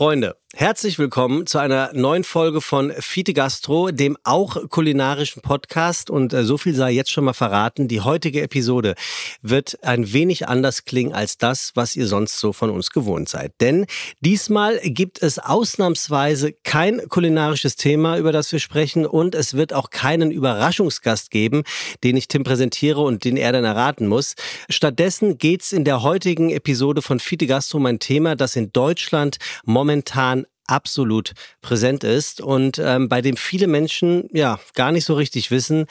Freunde, herzlich willkommen zu einer neuen Folge von Fite Gastro, dem auch kulinarischen Podcast. Und äh, so viel sei jetzt schon mal verraten. Die heutige Episode wird ein wenig anders klingen als das, was ihr sonst so von uns gewohnt seid. Denn diesmal gibt es ausnahmsweise kein kulinarisches Thema, über das wir sprechen. Und es wird auch keinen Überraschungsgast geben, den ich Tim präsentiere und den er dann erraten muss. Stattdessen geht's in der heutigen Episode von Fite Gastro um ein Thema, das in Deutschland momentan momentan absolut präsent ist und ähm, bei dem viele Menschen ja gar nicht so richtig wissen,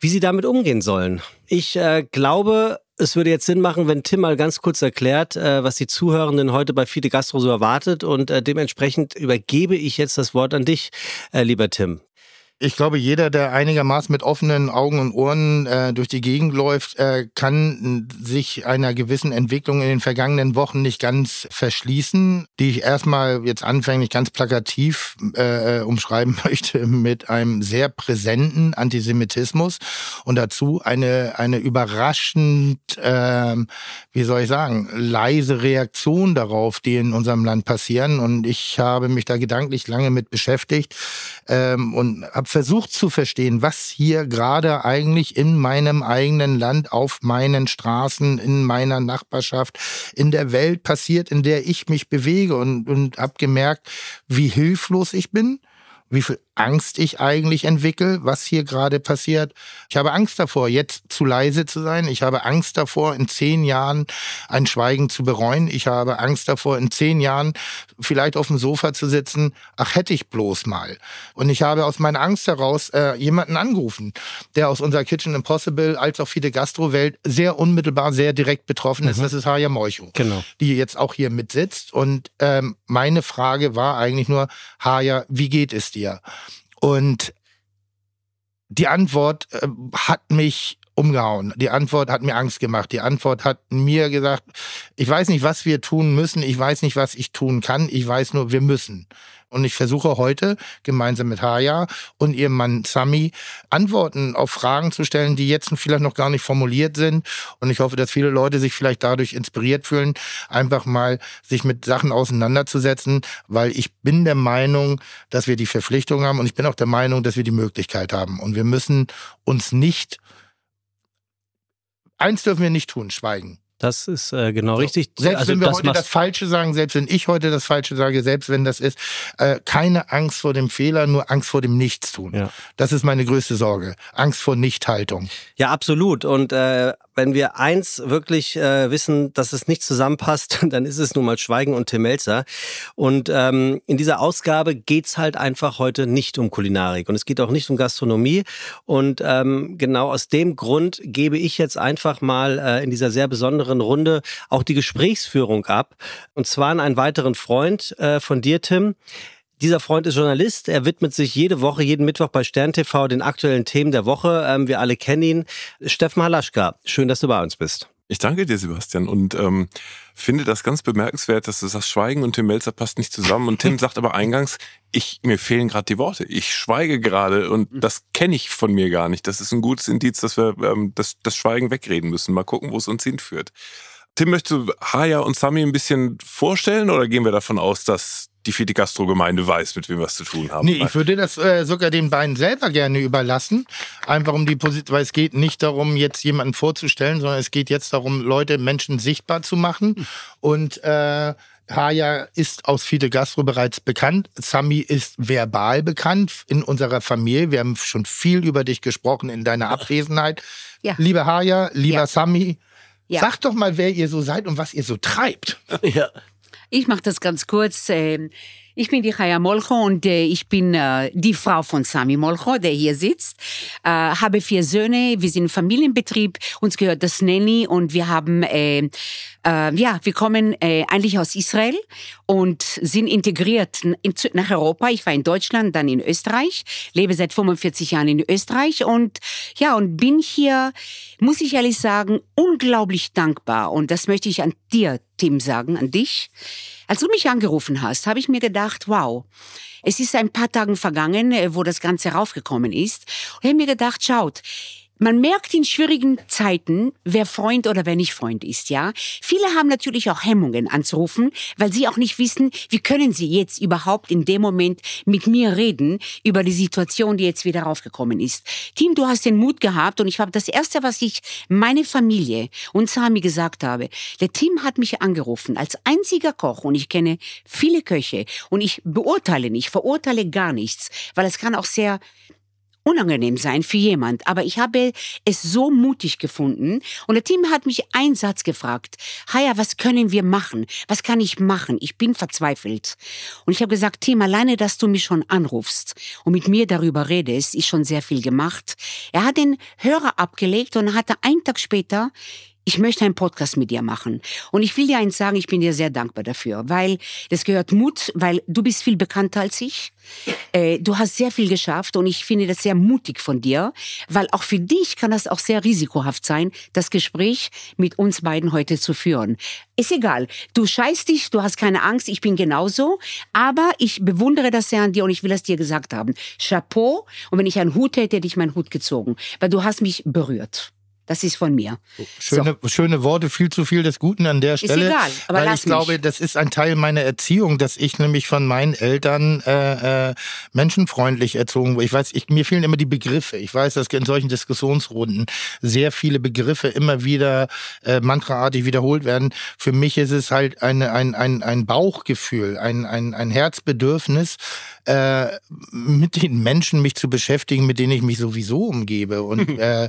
wie sie damit umgehen sollen. Ich äh, glaube, es würde jetzt Sinn machen, wenn Tim mal ganz kurz erklärt, äh, was die Zuhörenden heute bei Fide Gastro so erwartet und äh, dementsprechend übergebe ich jetzt das Wort an dich, äh, lieber Tim. Ich glaube, jeder, der einigermaßen mit offenen Augen und Ohren äh, durch die Gegend läuft, äh, kann sich einer gewissen Entwicklung in den vergangenen Wochen nicht ganz verschließen, die ich erstmal jetzt anfänglich ganz plakativ äh, umschreiben möchte mit einem sehr präsenten Antisemitismus und dazu eine, eine überraschend, äh, wie soll ich sagen, leise Reaktion darauf, die in unserem Land passieren. Und ich habe mich da gedanklich lange mit beschäftigt ähm, und habe versucht zu verstehen, was hier gerade eigentlich in meinem eigenen Land, auf meinen Straßen, in meiner Nachbarschaft, in der Welt passiert, in der ich mich bewege. Und, und habe gemerkt, wie hilflos ich bin wie viel Angst ich eigentlich entwickle, was hier gerade passiert. Ich habe Angst davor, jetzt zu leise zu sein. Ich habe Angst davor, in zehn Jahren ein Schweigen zu bereuen. Ich habe Angst davor, in zehn Jahren vielleicht auf dem Sofa zu sitzen. Ach, hätte ich bloß mal. Und ich habe aus meiner Angst heraus äh, jemanden angerufen, der aus unserer Kitchen Impossible als auch viele Gastrowelt sehr unmittelbar, sehr direkt betroffen ist. Mhm. Das ist Haya Moicho, genau. die jetzt auch hier mitsitzt. Und ähm, meine Frage war eigentlich nur, Haya, wie geht es dir? Und die Antwort äh, hat mich umgehauen. Die Antwort hat mir Angst gemacht. Die Antwort hat mir gesagt, ich weiß nicht, was wir tun müssen. Ich weiß nicht, was ich tun kann. Ich weiß nur, wir müssen. Und ich versuche heute gemeinsam mit Haya und ihrem Mann Sami Antworten auf Fragen zu stellen, die jetzt vielleicht noch gar nicht formuliert sind. Und ich hoffe, dass viele Leute sich vielleicht dadurch inspiriert fühlen, einfach mal sich mit Sachen auseinanderzusetzen, weil ich bin der Meinung, dass wir die Verpflichtung haben und ich bin auch der Meinung, dass wir die Möglichkeit haben. Und wir müssen uns nicht, eins dürfen wir nicht tun, schweigen. Das ist äh, genau so. richtig. Selbst also wenn wir das heute das Falsche sagen, selbst wenn ich heute das Falsche sage, selbst wenn das ist, äh, keine Angst vor dem Fehler, nur Angst vor dem Nichtstun. Ja. Das ist meine größte Sorge. Angst vor Nichthaltung. Ja, absolut. Und äh, wenn wir eins wirklich äh, wissen, dass es nicht zusammenpasst, dann ist es nun mal Schweigen und Tim Melzer. Und ähm, in dieser Ausgabe geht's halt einfach heute nicht um Kulinarik und es geht auch nicht um Gastronomie. Und ähm, genau aus dem Grund gebe ich jetzt einfach mal äh, in dieser sehr besonderen Runde auch die Gesprächsführung ab. Und zwar an einen weiteren Freund äh, von dir, Tim. Dieser Freund ist Journalist. Er widmet sich jede Woche, jeden Mittwoch bei Stern TV den aktuellen Themen der Woche. Ähm, wir alle kennen ihn. Steffen Halaschka, schön, dass du bei uns bist. Ich danke dir, Sebastian, und ähm, finde das ganz bemerkenswert, dass du sagst, Schweigen und Tim Melzer passt nicht zusammen. Und Tim sagt aber eingangs, ich mir fehlen gerade die Worte. Ich schweige gerade und das kenne ich von mir gar nicht. Das ist ein gutes Indiz, dass wir ähm, das, das Schweigen wegreden müssen. Mal gucken, wo es uns hinführt. Tim, möchtest du Haya und Sami ein bisschen vorstellen oder gehen wir davon aus, dass die vierte Gastro-Gemeinde weiß, mit wem wir es zu tun haben. Nee, ich würde das äh, sogar den beiden selber gerne überlassen. Einfach um die Position, weil es geht nicht darum, jetzt jemanden vorzustellen, sondern es geht jetzt darum, Leute, Menschen sichtbar zu machen. Und äh, Haya ist aus Fide Gastro bereits bekannt. Sami ist verbal bekannt in unserer Familie. Wir haben schon viel über dich gesprochen in deiner Abwesenheit. Ja. Liebe Haya, lieber ja. Sami, ja. sag doch mal, wer ihr so seid und was ihr so treibt. Ja. Ich mache das ganz kurz. Ähm, ich bin die Chaya Molcho und äh, ich bin äh, die Frau von Sami Molcho, der hier sitzt. Äh, habe vier Söhne, wir sind Familienbetrieb, uns gehört das Nanny und wir haben, äh, ja, wir kommen äh, eigentlich aus Israel und sind integriert nach Europa. Ich war in Deutschland, dann in Österreich, lebe seit 45 Jahren in Österreich und ja, und bin hier, muss ich ehrlich sagen, unglaublich dankbar und das möchte ich an dir, Tim, sagen, an dich als du mich angerufen hast, habe ich mir gedacht, wow, es ist ein paar Tagen vergangen, äh, wo das Ganze raufgekommen ist. Und ich habe mir gedacht, schaut, man merkt in schwierigen Zeiten, wer Freund oder wer nicht Freund ist, ja. Viele haben natürlich auch Hemmungen anzurufen, weil sie auch nicht wissen, wie können sie jetzt überhaupt in dem Moment mit mir reden über die Situation, die jetzt wieder raufgekommen ist. Tim, du hast den Mut gehabt und ich habe das erste, was ich meine Familie und Sami gesagt habe. Der Tim hat mich angerufen als einziger Koch und ich kenne viele Köche und ich beurteile nicht, verurteile gar nichts, weil es kann auch sehr unangenehm sein für jemand, aber ich habe es so mutig gefunden und der Team hat mich einen Satz gefragt. Haya, was können wir machen? Was kann ich machen? Ich bin verzweifelt. Und ich habe gesagt, Team, alleine, dass du mich schon anrufst und mit mir darüber redest, ist schon sehr viel gemacht. Er hat den Hörer abgelegt und hatte einen Tag später ich möchte einen Podcast mit dir machen. Und ich will dir eins sagen, ich bin dir sehr dankbar dafür, weil das gehört Mut, weil du bist viel bekannter als ich. Äh, du hast sehr viel geschafft und ich finde das sehr mutig von dir, weil auch für dich kann das auch sehr risikohaft sein, das Gespräch mit uns beiden heute zu führen. Ist egal. Du scheißt dich, du hast keine Angst, ich bin genauso, aber ich bewundere das sehr an dir und ich will es dir gesagt haben. Chapeau. Und wenn ich einen Hut hätte, hätte ich meinen Hut gezogen, weil du hast mich berührt. Das ist von mir. Schöne, so. schöne Worte, viel zu viel des Guten an der Stelle. Ist egal, aber weil lass ich glaube, mich. das ist ein Teil meiner Erziehung, dass ich nämlich von meinen Eltern äh, äh, menschenfreundlich erzogen wurde. Ich weiß, ich, mir fehlen immer die Begriffe. Ich weiß, dass in solchen Diskussionsrunden sehr viele Begriffe immer wieder äh, mantraartig wiederholt werden. Für mich ist es halt eine, ein, ein, ein Bauchgefühl, ein, ein, ein Herzbedürfnis, äh, mit den Menschen mich zu beschäftigen, mit denen ich mich sowieso umgebe. Und, äh,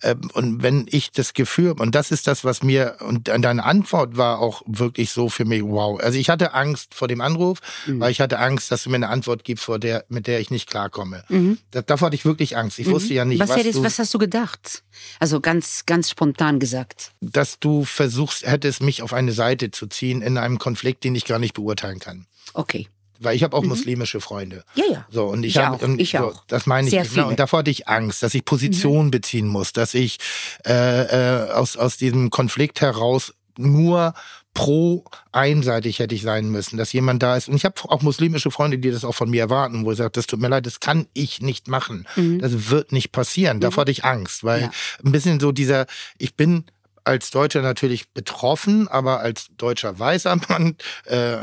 äh, und wenn ich das Gefühl, und das ist das, was mir, und deine Antwort war auch wirklich so für mich, wow. Also ich hatte Angst vor dem Anruf, mhm. weil ich hatte Angst, dass du mir eine Antwort gibst, vor der, mit der ich nicht klarkomme. Mhm. Da, davor hatte ich wirklich Angst. Ich mhm. wusste ja nicht, was, was, hättest, du, was hast du gedacht? Also ganz, ganz spontan gesagt. Dass du versuchst, hättest mich auf eine Seite zu ziehen in einem Konflikt, den ich gar nicht beurteilen kann. Okay. Weil ich habe auch mhm. muslimische Freunde. Ja, ja. So, und ich, ich hab, auch. Und ich so, auch. Das meine ich. Sehr Genau. Und davor hatte ich Angst, dass ich Position mhm. beziehen muss, dass ich äh, äh, aus, aus diesem Konflikt heraus nur pro einseitig hätte ich sein müssen, dass jemand da ist. Und ich habe auch muslimische Freunde, die das auch von mir erwarten, wo ich sage, das tut mir leid, das kann ich nicht machen. Mhm. Das wird nicht passieren. Davor hatte ich Angst, weil ja. ein bisschen so dieser, ich bin als Deutscher natürlich betroffen, aber als deutscher weißer Mann, äh,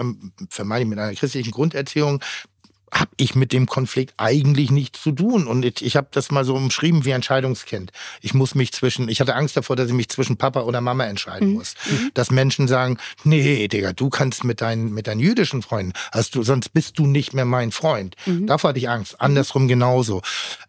vermeide ich mit einer christlichen Grunderziehung, habe ich mit dem Konflikt eigentlich nichts zu tun. Und ich, ich habe das mal so umschrieben wie ein Scheidungskind. Ich muss mich zwischen, ich hatte Angst davor, dass ich mich zwischen Papa oder Mama entscheiden mhm. muss. Dass Menschen sagen, nee, Digga, du kannst mit deinen, mit deinen jüdischen Freunden, hast du, sonst bist du nicht mehr mein Freund. Mhm. Davor hatte ich Angst. Mhm. Andersrum genauso.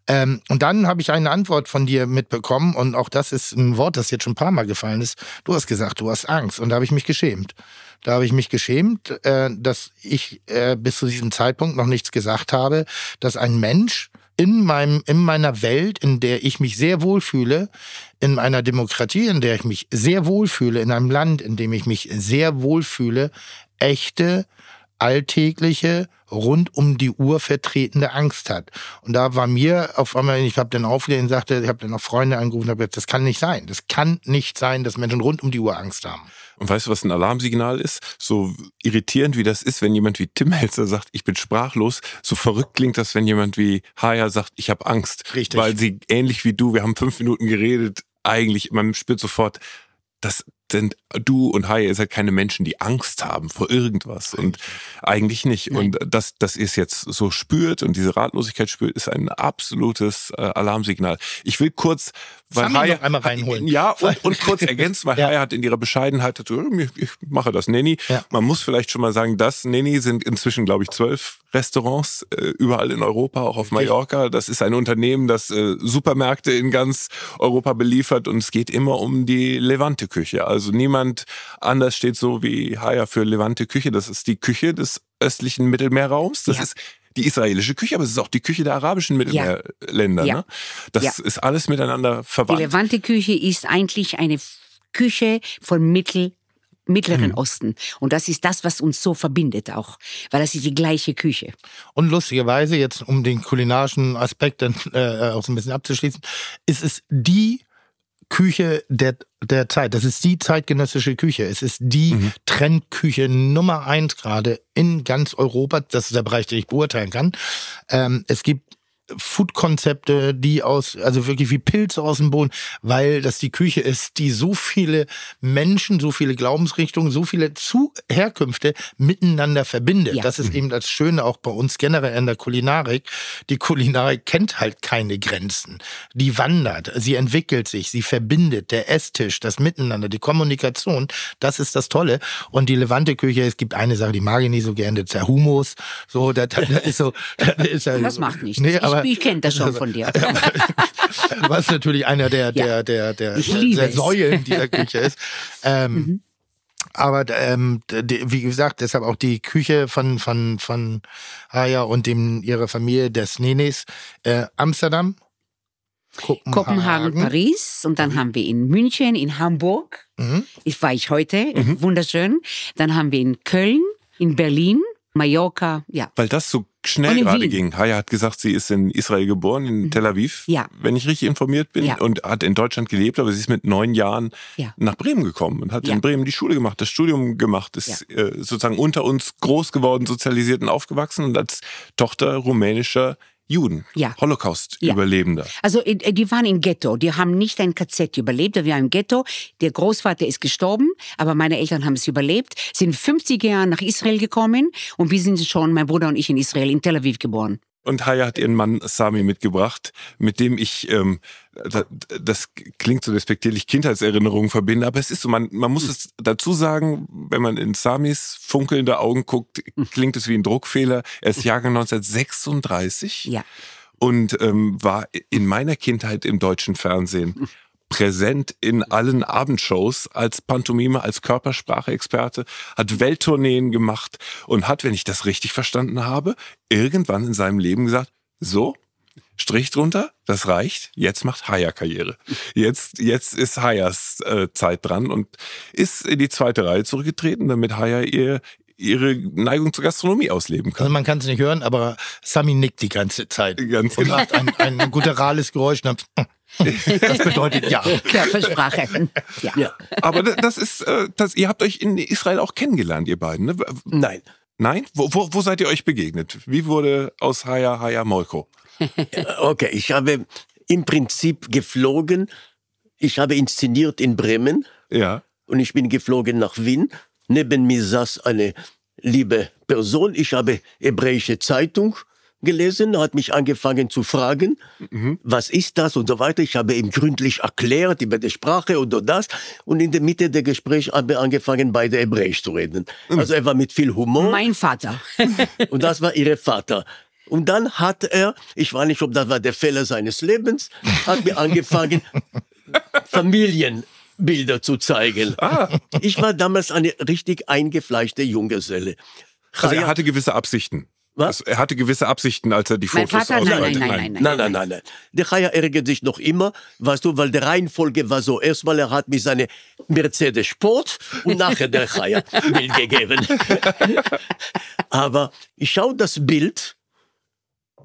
Ähm, und dann habe ich eine Antwort von dir mitbekommen und auch das ist ein Wort, das jetzt schon ein paar Mal gefallen ist. Du hast gesagt, du hast Angst und da habe ich mich geschämt. Da habe ich mich geschämt, äh, dass ich äh, bis zu diesem Zeitpunkt noch nichts gesagt habe, dass ein Mensch in meinem in meiner Welt, in der ich mich sehr wohlfühle, in einer Demokratie, in der ich mich sehr wohlfühle, in einem Land, in dem ich mich sehr wohlfühle, echte alltägliche, rund um die Uhr vertretende Angst hat. Und da war mir auf einmal, ich habe dann aufgelegt und sagte, ich habe dann noch Freunde angerufen habe gesagt, das kann nicht sein. Das kann nicht sein, dass Menschen rund um die Uhr Angst haben. Und weißt du, was ein Alarmsignal ist? So irritierend wie das ist, wenn jemand wie Tim Helzer sagt, ich bin sprachlos, so verrückt klingt das, wenn jemand wie Haya sagt, ich habe Angst. Richtig. Weil sie ähnlich wie du, wir haben fünf Minuten geredet, eigentlich, man spürt sofort, das, sind du und Hai, ihr seid keine Menschen, die Angst haben vor irgendwas und eigentlich nicht. Nein. Und dass, dass ihr es jetzt so spürt und diese Ratlosigkeit spürt, ist ein absolutes äh, Alarmsignal. Ich will kurz, weil Hai, noch einmal reinholen. Ja, und, und kurz ergänzen, weil ja. Hai hat in ihrer Bescheidenheit, ich mache das Nenny. Ja. Man muss vielleicht schon mal sagen, das Nenny sind inzwischen, glaube ich, zwölf Restaurants äh, überall in Europa, auch auf Mallorca. Das ist ein Unternehmen, das äh, Supermärkte in ganz Europa beliefert und es geht immer um die Levante-Küche. Also also niemand anders steht so wie Haya für Levante Küche. Das ist die Küche des östlichen Mittelmeerraums. Das ja. ist die israelische Küche, aber es ist auch die Küche der arabischen Mittelmeerländer. Ja. Ne? Das ja. ist alles miteinander verwandt. Die Levante-Küche ist eigentlich eine Küche von Mittel Mittleren mhm. Osten. Und das ist das, was uns so verbindet auch, weil das ist die gleiche Küche. Und lustigerweise, jetzt um den kulinarischen Aspekt dann äh, auch so ein bisschen abzuschließen, ist es die Küche der, der Zeit. Das ist die zeitgenössische Küche. Es ist die mhm. Trendküche Nummer eins gerade in ganz Europa. Das ist der Bereich, den ich beurteilen kann. Ähm, es gibt Food-Konzepte, die aus, also wirklich wie Pilze aus dem Boden, weil das die Küche ist, die so viele Menschen, so viele Glaubensrichtungen, so viele Zu Herkünfte miteinander verbindet. Ja. Das ist eben das Schöne auch bei uns generell in der Kulinarik. Die Kulinarik kennt halt keine Grenzen. Die wandert, sie entwickelt sich, sie verbindet. Der Esstisch, das Miteinander, die Kommunikation, das ist das Tolle. Und die Levante-Küche, es gibt eine Sache, die mag ich nicht so gerne, das ist der Humus. So, das, das ist so, das ist ja Das macht nichts. Nee, aber, ich kenne das schon von dir. was natürlich einer der, der, der, der, der. Säulen dieser Küche ist. Ähm, Mhm. Aber ähm, die, wie gesagt, deshalb auch die Küche von von von Haya und dem ihrer Familie des Nenes äh, Amsterdam, Kopenhagen, Kopenhagen, Paris und dann haben wir in München, in Hamburg. Mhm. Ich war ich heute, wunderschön. Dann haben wir in Köln, in Berlin, Mallorca, ja. Weil das so schnell gerade ging. Haya hat gesagt, sie ist in Israel geboren, in Tel Aviv, Ja. wenn ich richtig informiert bin, Ja. und hat in Deutschland gelebt, aber sie ist mit neun Jahren Ja. nach Bremen gekommen und hat in Bremen die Schule gemacht, das Studium gemacht, ist äh, sozusagen unter uns groß geworden, sozialisiert und aufgewachsen und als Tochter rumänischer Juden, Ja. Holocaust-Überlebender. Also äh, die waren im Ghetto, die haben nicht ein KZ überlebt, wir waren im Ghetto. Der Großvater ist gestorben, aber meine Eltern haben es überlebt, sind 50 Jahre nach Israel gekommen und wir sind schon, mein Bruder und ich, in Israel, in Tel Aviv geboren. Und Haya hat ihren Mann Sami mitgebracht, mit dem ich, ähm, das, das klingt so despektierlich, Kindheitserinnerungen verbinde, aber es ist so, man, man muss es dazu sagen, wenn man in Samis funkelnde Augen guckt, klingt es wie ein Druckfehler. Er ist Jahrgang 1936 Ja. und ähm, war in meiner Kindheit im deutschen Fernsehen präsent in allen Abendshows als Pantomime, als Körpersprache-Experte, hat Welttourneen gemacht und hat, wenn ich das richtig verstanden habe, irgendwann in seinem Leben gesagt, so, Strich drunter, das reicht, jetzt macht Haya Karriere. Jetzt, jetzt ist Hayas äh, Zeit dran und ist in die zweite Reihe zurückgetreten, damit Haya ihr, ihre Neigung zur Gastronomie ausleben kann. Also man kann es nicht hören, aber Sami nickt die ganze Zeit. Ganz Und genau. macht ein, ein gutturales Geräusch. Und das bedeutet ja. Körpersprache. ja. Ja. Aber da- das ist, äh, das, ihr habt euch in Israel auch kennengelernt, ihr beiden. Ne? Nein. Nein? Wo, wo, wo seid ihr euch begegnet? Wie wurde aus Haya Haya Molko? Okay, ich habe im Prinzip geflogen. Ich habe inszeniert in Bremen Ja. und ich bin geflogen nach Wien. Neben mir saß eine liebe Person. Ich habe hebräische Zeitung gelesen, hat mich angefangen zu fragen, was ist das und so weiter. Ich habe ihm gründlich erklärt über die Sprache und das. Und in der Mitte der Gespräch habe ich angefangen, beide Hebräisch zu reden. Also er war mit viel Humor. Mein Vater. Und das war ihre Vater. Und dann hat er, ich weiß nicht, ob das war der Fehler seines Lebens, hat mir angefangen, Familienbilder zu zeigen. Ich war damals eine richtig eingefleischte Junggeselle. Also er hatte gewisse Absichten. Was? Also er hatte gewisse Absichten, als er die Mein Fotos Vater, nein, ausbreitet. nein, nein, nein. Nein, nein, nein, nein. Der Chaya ärgert sich noch immer, weißt du, weil die Reihenfolge war so. Erstmal, er hat mir seine Mercedes Sport und nachher der Chaya Bild gegeben. Aber ich schaue das Bild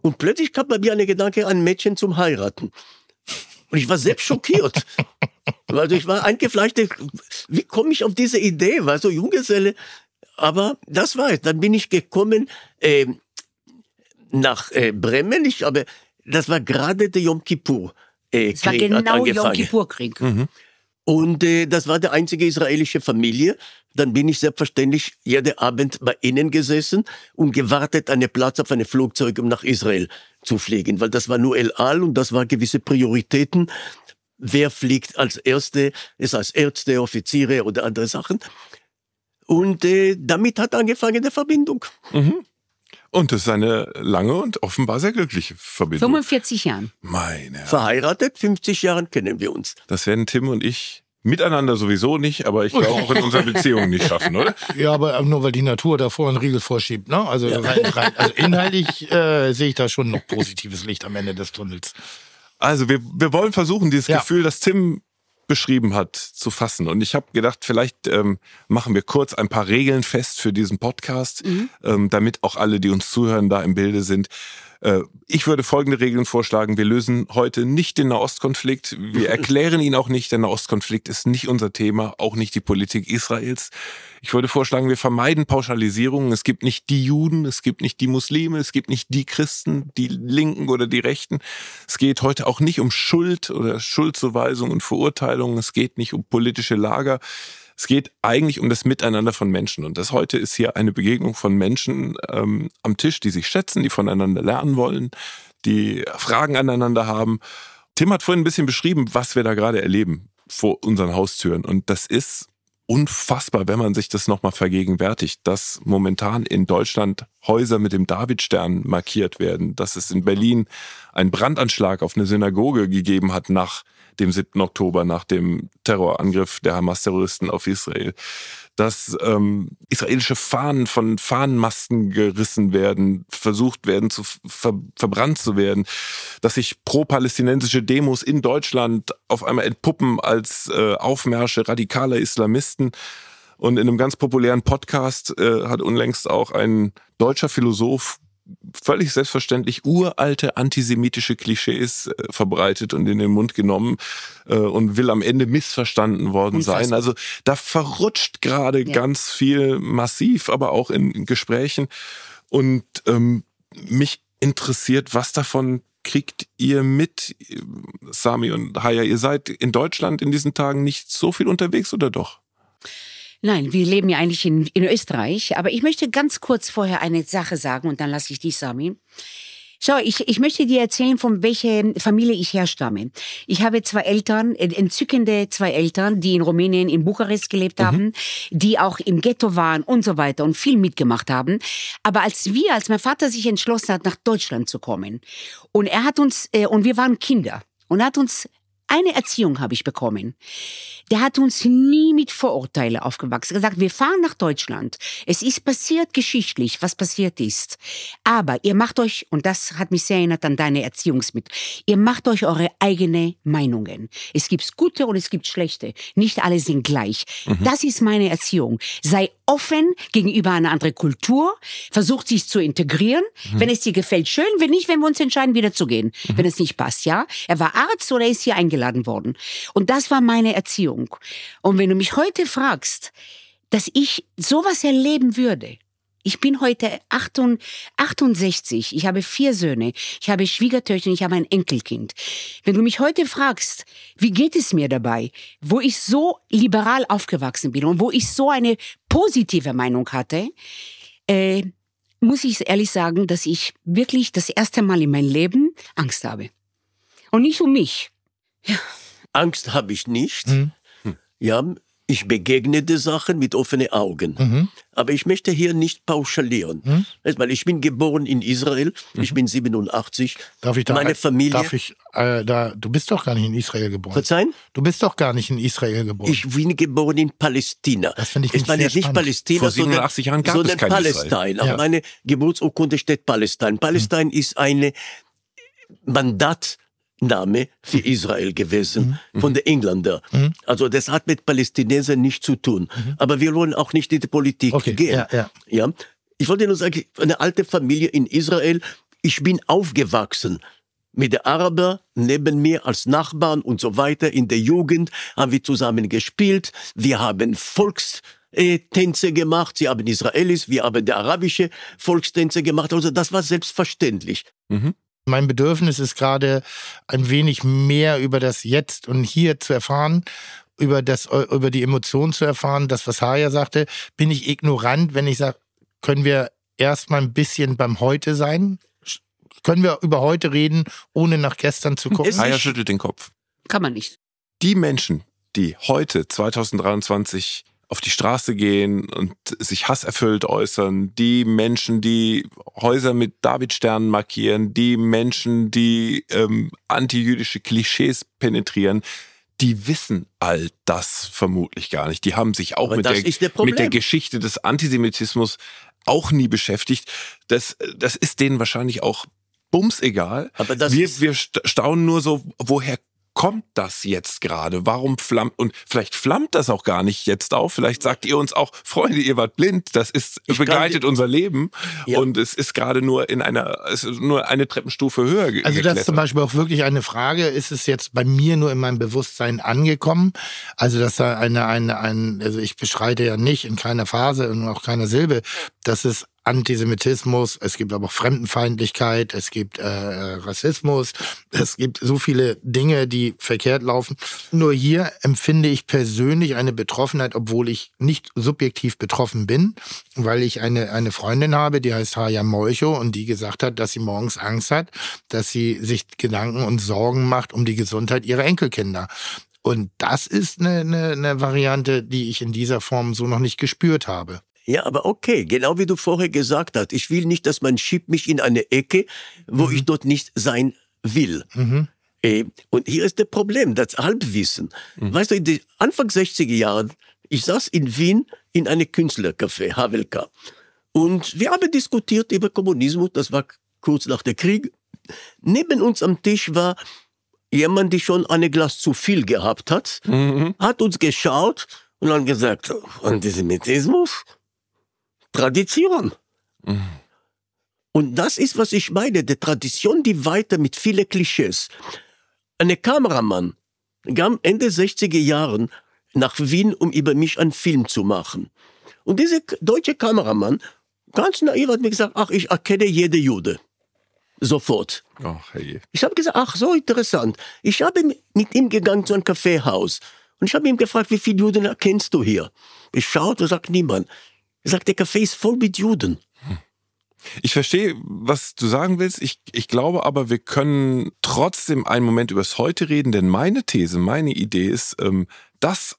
und plötzlich kam bei mir ein Gedanke, ein Mädchen zum Heiraten. Und ich war selbst schockiert. Also ich war eingefleischte, wie komme ich auf diese Idee? War so Junggeselle. Aber das war es. Dann bin ich gekommen, ähm, nach äh, Bremen. Ich habe, das war gerade der Yom Kippur. Äh, Es war Krieg genau Yom. Kippur-Krieg. Und äh, das war die einzige israelische Familie. Dann bin ich selbstverständlich jeden Abend bei ihnen gesessen und gewartet, einen Platz auf einem Flugzeug, um nach Israel zu fliegen. Weil das war nur El Al und das war gewisse Prioritäten. Wer fliegt als Erste, ist als Ärzte, Offiziere oder andere Sachen. Und äh, damit hat angefangen die Verbindung. Und das ist eine lange und offenbar sehr glückliche Verbindung. 45 Jahren. Meine Herren. Verheiratet, 50 Jahren kennen wir uns. Das werden Tim und ich miteinander sowieso nicht, aber ich glaube auch in unserer Beziehung nicht schaffen, oder? Ja, aber nur weil die Natur davor einen Riegel vorschiebt. Ne? Also, rein, rein, also inhaltlich äh, sehe ich da schon noch positives Licht am Ende des Tunnels. Also wir, wir wollen versuchen, dieses Ja. Gefühl, das Tim beschrieben hat, zu fassen. Und ich habe gedacht, vielleicht ähm, machen wir kurz ein paar Regeln fest für diesen Podcast, ähm, damit auch alle, die uns zuhören, da im Bilde sind. Äh, ich würde folgende Regeln vorschlagen. Wir lösen heute nicht den Nahostkonflikt. Wir erklären ihn auch nicht. Der Nahostkonflikt ist nicht unser Thema, auch nicht die Politik Israels. Ich würde vorschlagen, wir vermeiden Pauschalisierungen. Es gibt nicht die Juden, es gibt nicht die Muslime, es gibt nicht die Christen, die Linken oder die Rechten. Es geht heute auch nicht um Schuld oder Schuldzuweisung und Verurteilung. Es geht nicht um politische Lager. Es geht eigentlich um das Miteinander von Menschen. Und das heute ist hier eine Begegnung von Menschen ähm, am Tisch, die sich schätzen, die voneinander lernen wollen, die Fragen aneinander haben. Tim hat vorhin ein bisschen beschrieben, was wir da gerade erleben vor unseren Haustüren. Und das ist unfassbar, wenn man sich das nochmal vergegenwärtigt, dass momentan in Deutschland Häuser mit dem Davidstern markiert werden, dass es in Berlin einen Brandanschlag auf eine Synagoge gegeben hat nach dem 7. Oktober, nach dem Terrorangriff der Hamas-Terroristen auf Israel, dass ähm, israelische Fahnen von Fahnenmasten gerissen werden, versucht werden zu ver verbrannt zu werden, dass sich pro-palästinensische Demos in Deutschland auf einmal entpuppen als äh, Aufmärsche radikaler Islamisten. Und in einem ganz populären Podcast äh, hat unlängst auch ein deutscher Philosoph völlig selbstverständlich uralte antisemitische Klischees äh, verbreitet und in den Mund genommen äh, und will am Ende missverstanden worden Unfassbar. sein. Also da verrutscht gerade ja. ganz viel massiv, aber auch in, in Gesprächen. Und ähm, mich interessiert, was davon kriegt ihr mit, Sami und Haya? Ihr seid in Deutschland in diesen Tagen nicht so viel unterwegs oder doch? Nein, wir leben ja eigentlich in, in Österreich. Aber ich möchte ganz kurz vorher eine Sache sagen und dann lasse ich dich, Sami. Schau, ich, ich möchte dir erzählen, von welcher Familie ich herstamme. Ich habe zwei Eltern, äh, entzückende zwei Eltern, die in Rumänien, in Bukarest gelebt mhm. haben, die auch im Ghetto waren und so weiter und viel mitgemacht haben. Aber als wir, als mein Vater sich entschlossen hat, nach Deutschland zu kommen und er hat uns, äh, und wir waren Kinder, und er hat uns eine Erziehung habe ich bekommen. Der hat uns nie mit Vorurteile aufgewachsen. Er hat gesagt, wir fahren nach Deutschland. Es ist passiert geschichtlich, was passiert ist. Aber ihr macht euch, und das hat mich sehr erinnert an deine Erziehungsmittel, ihr macht euch eure eigene Meinungen. Es gibt gute und es gibt schlechte. Nicht alle sind gleich. Mhm. Das ist meine Erziehung. Sei offen gegenüber einer anderen Kultur, versucht sich zu integrieren. Mhm. Wenn es dir gefällt, schön. Wenn nicht, wenn wir uns entscheiden, wieder zu gehen. Mhm. Wenn es nicht passt, ja. Er war Arzt oder ist hier eingeladen worden. Und das war meine Erziehung. Und wenn du mich heute fragst, dass ich sowas erleben würde, ich bin heute 68. Ich habe vier Söhne. Ich habe Schwiegertöchter ich habe ein Enkelkind. Wenn du mich heute fragst, wie geht es mir dabei, wo ich so liberal aufgewachsen bin und wo ich so eine positive Meinung hatte, äh, muss ich ehrlich sagen, dass ich wirklich das erste Mal in meinem Leben Angst habe. Und nicht um mich. Ja. Angst habe ich nicht. Mhm. Ja, ich begegne die Sachen mit offenen Augen. Mhm. Aber ich möchte hier nicht pauschalieren. Mhm. Weil ich bin geboren in Israel, mhm. ich bin 87. Darf ich da, Meine Familie. Darf ich, äh, da, du bist doch gar nicht in Israel geboren. Verzeihen? Du bist doch gar nicht in Israel geboren. Ich bin geboren in Palästina. Das finde ich nicht Ich meine nicht Palästina, Vor 87 sondern, Jahren gab sondern es kein Palästina. Ja. meine Geburtsurkunde steht Palästina. Palästina mhm. ist eine Mandat Name für Israel gewesen mhm. von den Engländern. Mhm. Also das hat mit Palästinensern nichts zu tun. Mhm. Aber wir wollen auch nicht in die Politik okay. gehen. Ja, ja. ja, ich wollte nur sagen, eine alte Familie in Israel. Ich bin aufgewachsen mit den Arabern neben mir als Nachbarn und so weiter. In der Jugend haben wir zusammen gespielt. Wir haben Volkstänze gemacht. Sie haben Israelis, wir haben die arabische Volkstänze gemacht. Also das war selbstverständlich. Mhm. Mein Bedürfnis ist gerade ein wenig mehr über das Jetzt und Hier zu erfahren, über das, über die Emotionen zu erfahren. Das, was Haya sagte, bin ich ignorant, wenn ich sage, können wir erstmal ein bisschen beim Heute sein? Können wir über heute reden, ohne nach gestern zu gucken? Haya schüttelt den Kopf. Kann man nicht. Die Menschen, die heute 2023 auf die Straße gehen und sich hasserfüllt äußern, die Menschen, die Häuser mit Davidsternen markieren, die Menschen, die ähm, antijüdische Klischees penetrieren, die wissen all das vermutlich gar nicht. Die haben sich auch mit der, mit der Geschichte des Antisemitismus auch nie beschäftigt. Das, das ist denen wahrscheinlich auch bums egal. Aber das wir, wir staunen nur so, woher kommt das jetzt gerade? Warum flammt, und vielleicht flammt das auch gar nicht jetzt auf. Vielleicht sagt ihr uns auch, Freunde, ihr wart blind. Das ist, Ich begleitet kann- unser Leben. Ja. Und es ist gerade nur in einer, es ist nur eine Treppenstufe höher Also das ist zum Beispiel auch wirklich eine Frage, ist es jetzt bei mir nur in meinem Bewusstsein angekommen? Also dass da eine, eine, ein, also ich beschreite ja nicht in keiner Phase und auch keiner Silbe, dass es Antisemitismus, es gibt aber auch Fremdenfeindlichkeit, es gibt äh, Rassismus, es gibt so viele Dinge, die verkehrt laufen. Nur hier empfinde ich persönlich eine Betroffenheit, obwohl ich nicht subjektiv betroffen bin, weil ich eine, eine Freundin habe, die heißt Haya Molcho und die gesagt hat, dass sie morgens Angst hat, dass sie sich Gedanken und Sorgen macht um die Gesundheit ihrer Enkelkinder. Und das ist eine, eine, eine Variante, die ich in dieser Form so noch nicht gespürt habe. Ja, aber okay, genau wie du vorher gesagt hast. Ich will nicht, dass man schiebt mich in eine Ecke, wo ich dort nicht sein will. Mhm. Äh, Und hier ist das Problem, das Halbwissen. Weißt du, in den Anfang 60er Jahren, ich saß in Wien in einem Künstlercafé, Havelka. Und wir haben diskutiert über Kommunismus, das war kurz nach dem Krieg. Neben uns am Tisch war jemand, der schon eine Glas zu viel gehabt hat, hat uns geschaut und dann gesagt, Antisemitismus? Tradition. Und das ist, was ich meine, die Tradition, die weiter mit vielen Klischees. Ein Kameramann kam Ende 60er Jahren nach Wien, um über mich einen Film zu machen. Und dieser deutsche Kameramann, ganz naiv, hat mir gesagt, ach, ich erkenne jede Jude. Sofort. Ach, hey. Ich habe gesagt, ach so interessant. Ich habe mit ihm gegangen zu einem Kaffeehaus und ich habe ihn gefragt, wie viele Juden erkennst du hier? Ich schaute, sagt niemand. Er sagt, der Café ist voll mit Juden. Ich verstehe, was du sagen willst. Ich, ich glaube aber, wir können trotzdem einen Moment übers Heute reden, denn meine These, meine Idee ist, ähm, dass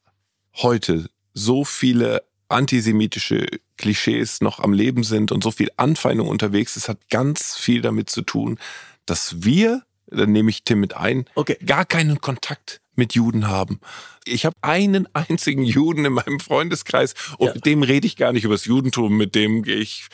heute so viele antisemitische Klischees noch am Leben sind und so viel Anfeindung unterwegs ist, hat ganz viel damit zu tun, dass wir, dann nehme ich Tim mit ein, Okay. gar keinen Kontakt mit Juden haben. Ich habe einen einzigen Juden in meinem Freundeskreis und Ja. mit dem rede ich gar nicht über das Judentum, mit dem gehe ich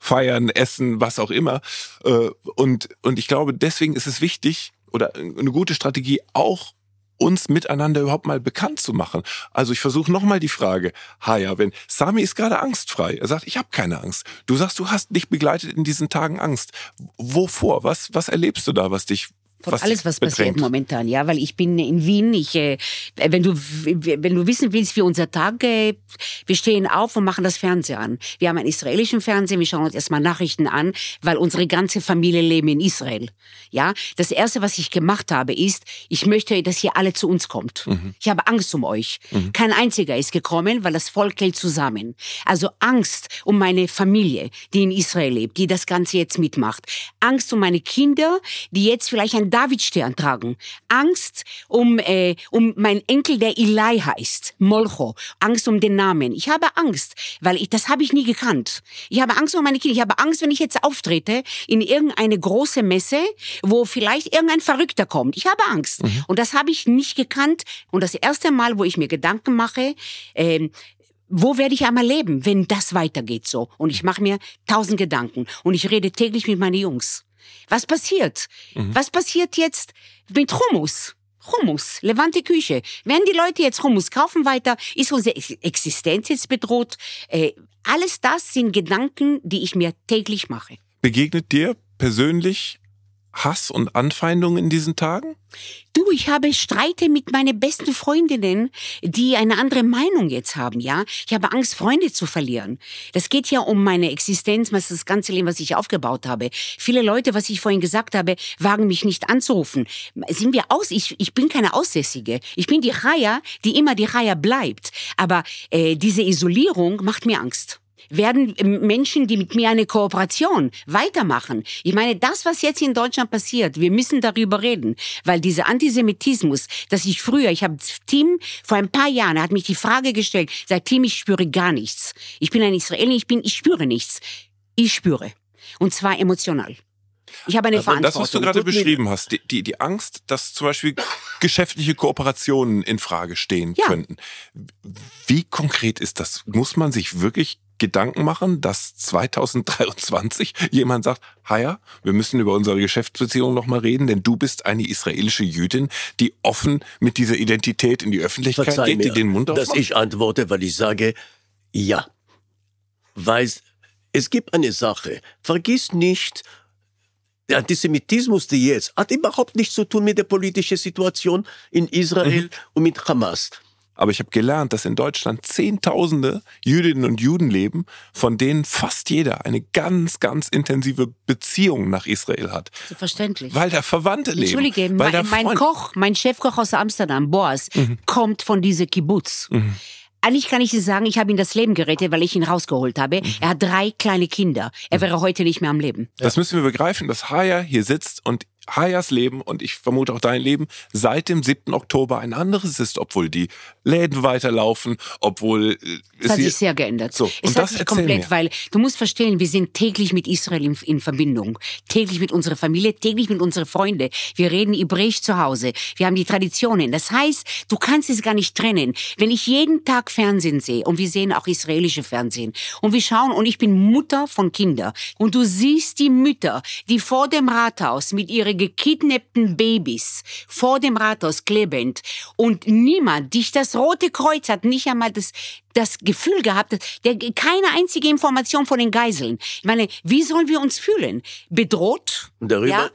feiern, essen, was auch immer. Äh, Und, und ich glaube, deswegen ist es wichtig oder eine gute Strategie auch uns miteinander überhaupt mal bekannt zu machen. Also ich versuche nochmal die Frage, Haya, wenn Sami ist gerade angstfrei, er sagt, ich habe keine Angst. Du sagst, du hast dich begleitet in diesen Tagen Angst. Wovor? Was, was erlebst du da, was dich Von was alles, was passiert bedrängt? momentan, ja, weil ich bin in Wien. Ich, äh, wenn du, wenn du wissen willst, wie unser Tag, äh, wir stehen auf und machen das Fernsehen an. Wir haben einen israelischen Fernsehen, wir schauen uns erstmal Nachrichten an, weil unsere ganze Familie leben in Israel. Ja, das erste, was ich gemacht habe, ist, ich möchte, dass ihr alle zu uns kommt. Ich habe Angst um euch. Kein einziger ist gekommen, weil das Volk hält zusammen. Also Angst um meine Familie, die in Israel lebt, die das Ganze jetzt mitmacht. Angst um meine Kinder, die jetzt vielleicht einen Davidstern tragen. Angst um, äh, um meinen Enkel, der Eli heißt, Molcho. Angst um den Namen. Ich habe Angst, weil ich, das habe ich nie gekannt. Ich habe Angst um meine Kinder. Ich habe Angst, wenn ich jetzt auftrete in irgendeine große Messe, wo vielleicht irgendein Verrückter kommt. Ich habe Angst. Und das habe ich nicht gekannt. Und das erste Mal, wo ich mir Gedanken mache, ähm, wo werde ich einmal leben, wenn das weitergeht so? Und ich mache mir tausend Gedanken und ich rede täglich mit meinen Jungs. Was passiert? Was passiert jetzt mit Hummus? Hummus, Levante Küche. Werden die Leute jetzt Hummus kaufen weiter? Ist unsere Ex- Existenz jetzt bedroht? Äh, alles das sind Gedanken, die ich mir täglich mache. Begegnet dir persönlich Hass und Anfeindungen in diesen Tagen? Du, ich habe Streite mit meinen besten Freundinnen, die eine andere Meinung jetzt haben, ja. Ich habe Angst, Freunde zu verlieren. Das geht ja um meine Existenz, das ganze Leben, was ich aufgebaut habe. Viele Leute, was ich vorhin gesagt habe, wagen mich nicht anzurufen. Sind wir aus? Ich, ich bin keine Aussässige. Ich bin die Chaya, die immer die Chaya bleibt. Aber äh, diese Isolierung macht mir Angst werden ähm, Menschen, die mit mir eine Kooperation weitermachen. Ich meine, das, was jetzt in Deutschland passiert, wir müssen darüber reden, weil dieser Antisemitismus, dass ich früher, ich habe Tim vor ein paar Jahren, er hat mich die Frage gestellt, sagt Tim, ich spüre gar nichts. Ich bin ein Israeli, ich bin, ich spüre nichts. Ich spüre. Und zwar emotional. Ich habe eine Und Verantwortung. das, was du gerade beschrieben hast, die, die, die Angst, dass zum Beispiel geschäftliche Kooperationen in Frage stehen Ja. könnten. Wie konkret ist das? Muss man sich wirklich Gedanken machen, dass 2023 jemand sagt, Haya, wir müssen über unsere Geschäftsbeziehung nochmal reden, denn du bist eine israelische Jüdin, die offen mit dieser Identität in die Öffentlichkeit Verzeih geht, die mir, den Mund dass aufmacht? ich antworte, weil ich sage, ja. Weil es gibt eine Sache. Vergiss nicht, der Antisemitismus, der jetzt, hat überhaupt nichts zu tun mit der politischen Situation in Israel Mhm. und mit Hamas. Aber ich habe gelernt, dass in Deutschland Zehntausende Jüdinnen und Juden leben, von denen fast jeder eine ganz, ganz intensive Beziehung nach Israel hat. Verständlich. Weil da Verwandte leben. Entschuldige, weil mein, mein Koch, mein Chefkoch aus Amsterdam, Boas, kommt von dieser Kibbutz. Eigentlich kann ich dir sagen, ich habe ihm das Leben gerettet, weil ich ihn rausgeholt habe. Er hat drei kleine Kinder. Er wäre heute nicht mehr am Leben. Das müssen wir begreifen, dass Haya hier sitzt und Hayas Leben und ich vermute auch dein Leben seit dem 7. Oktober ein anderes ist, obwohl die Läden weiterlaufen, obwohl äh, Es hat sich sehr geändert. So, es und hat das sich komplett, mir. weil du musst verstehen, wir sind täglich mit Israel in, in Verbindung. Täglich mit unserer Familie, täglich mit unseren Freunden. Wir reden Hebräisch zu Hause. Wir haben die Traditionen. Das heißt, du kannst es gar nicht trennen. Wenn ich jeden Tag Fernsehen sehe und wir sehen auch israelische Fernsehen und wir schauen und ich bin Mutter von Kindern und du siehst die Mütter, die vor dem Rathaus mit ihren gekidnappten Babys vor dem Rathaus klebend und niemand, dich das Rote Kreuz hat nicht einmal das das Gefühl gehabt, der keine einzige Information von den Geiseln. Ich meine, wie sollen wir uns fühlen? Bedroht? Und darüber Ja?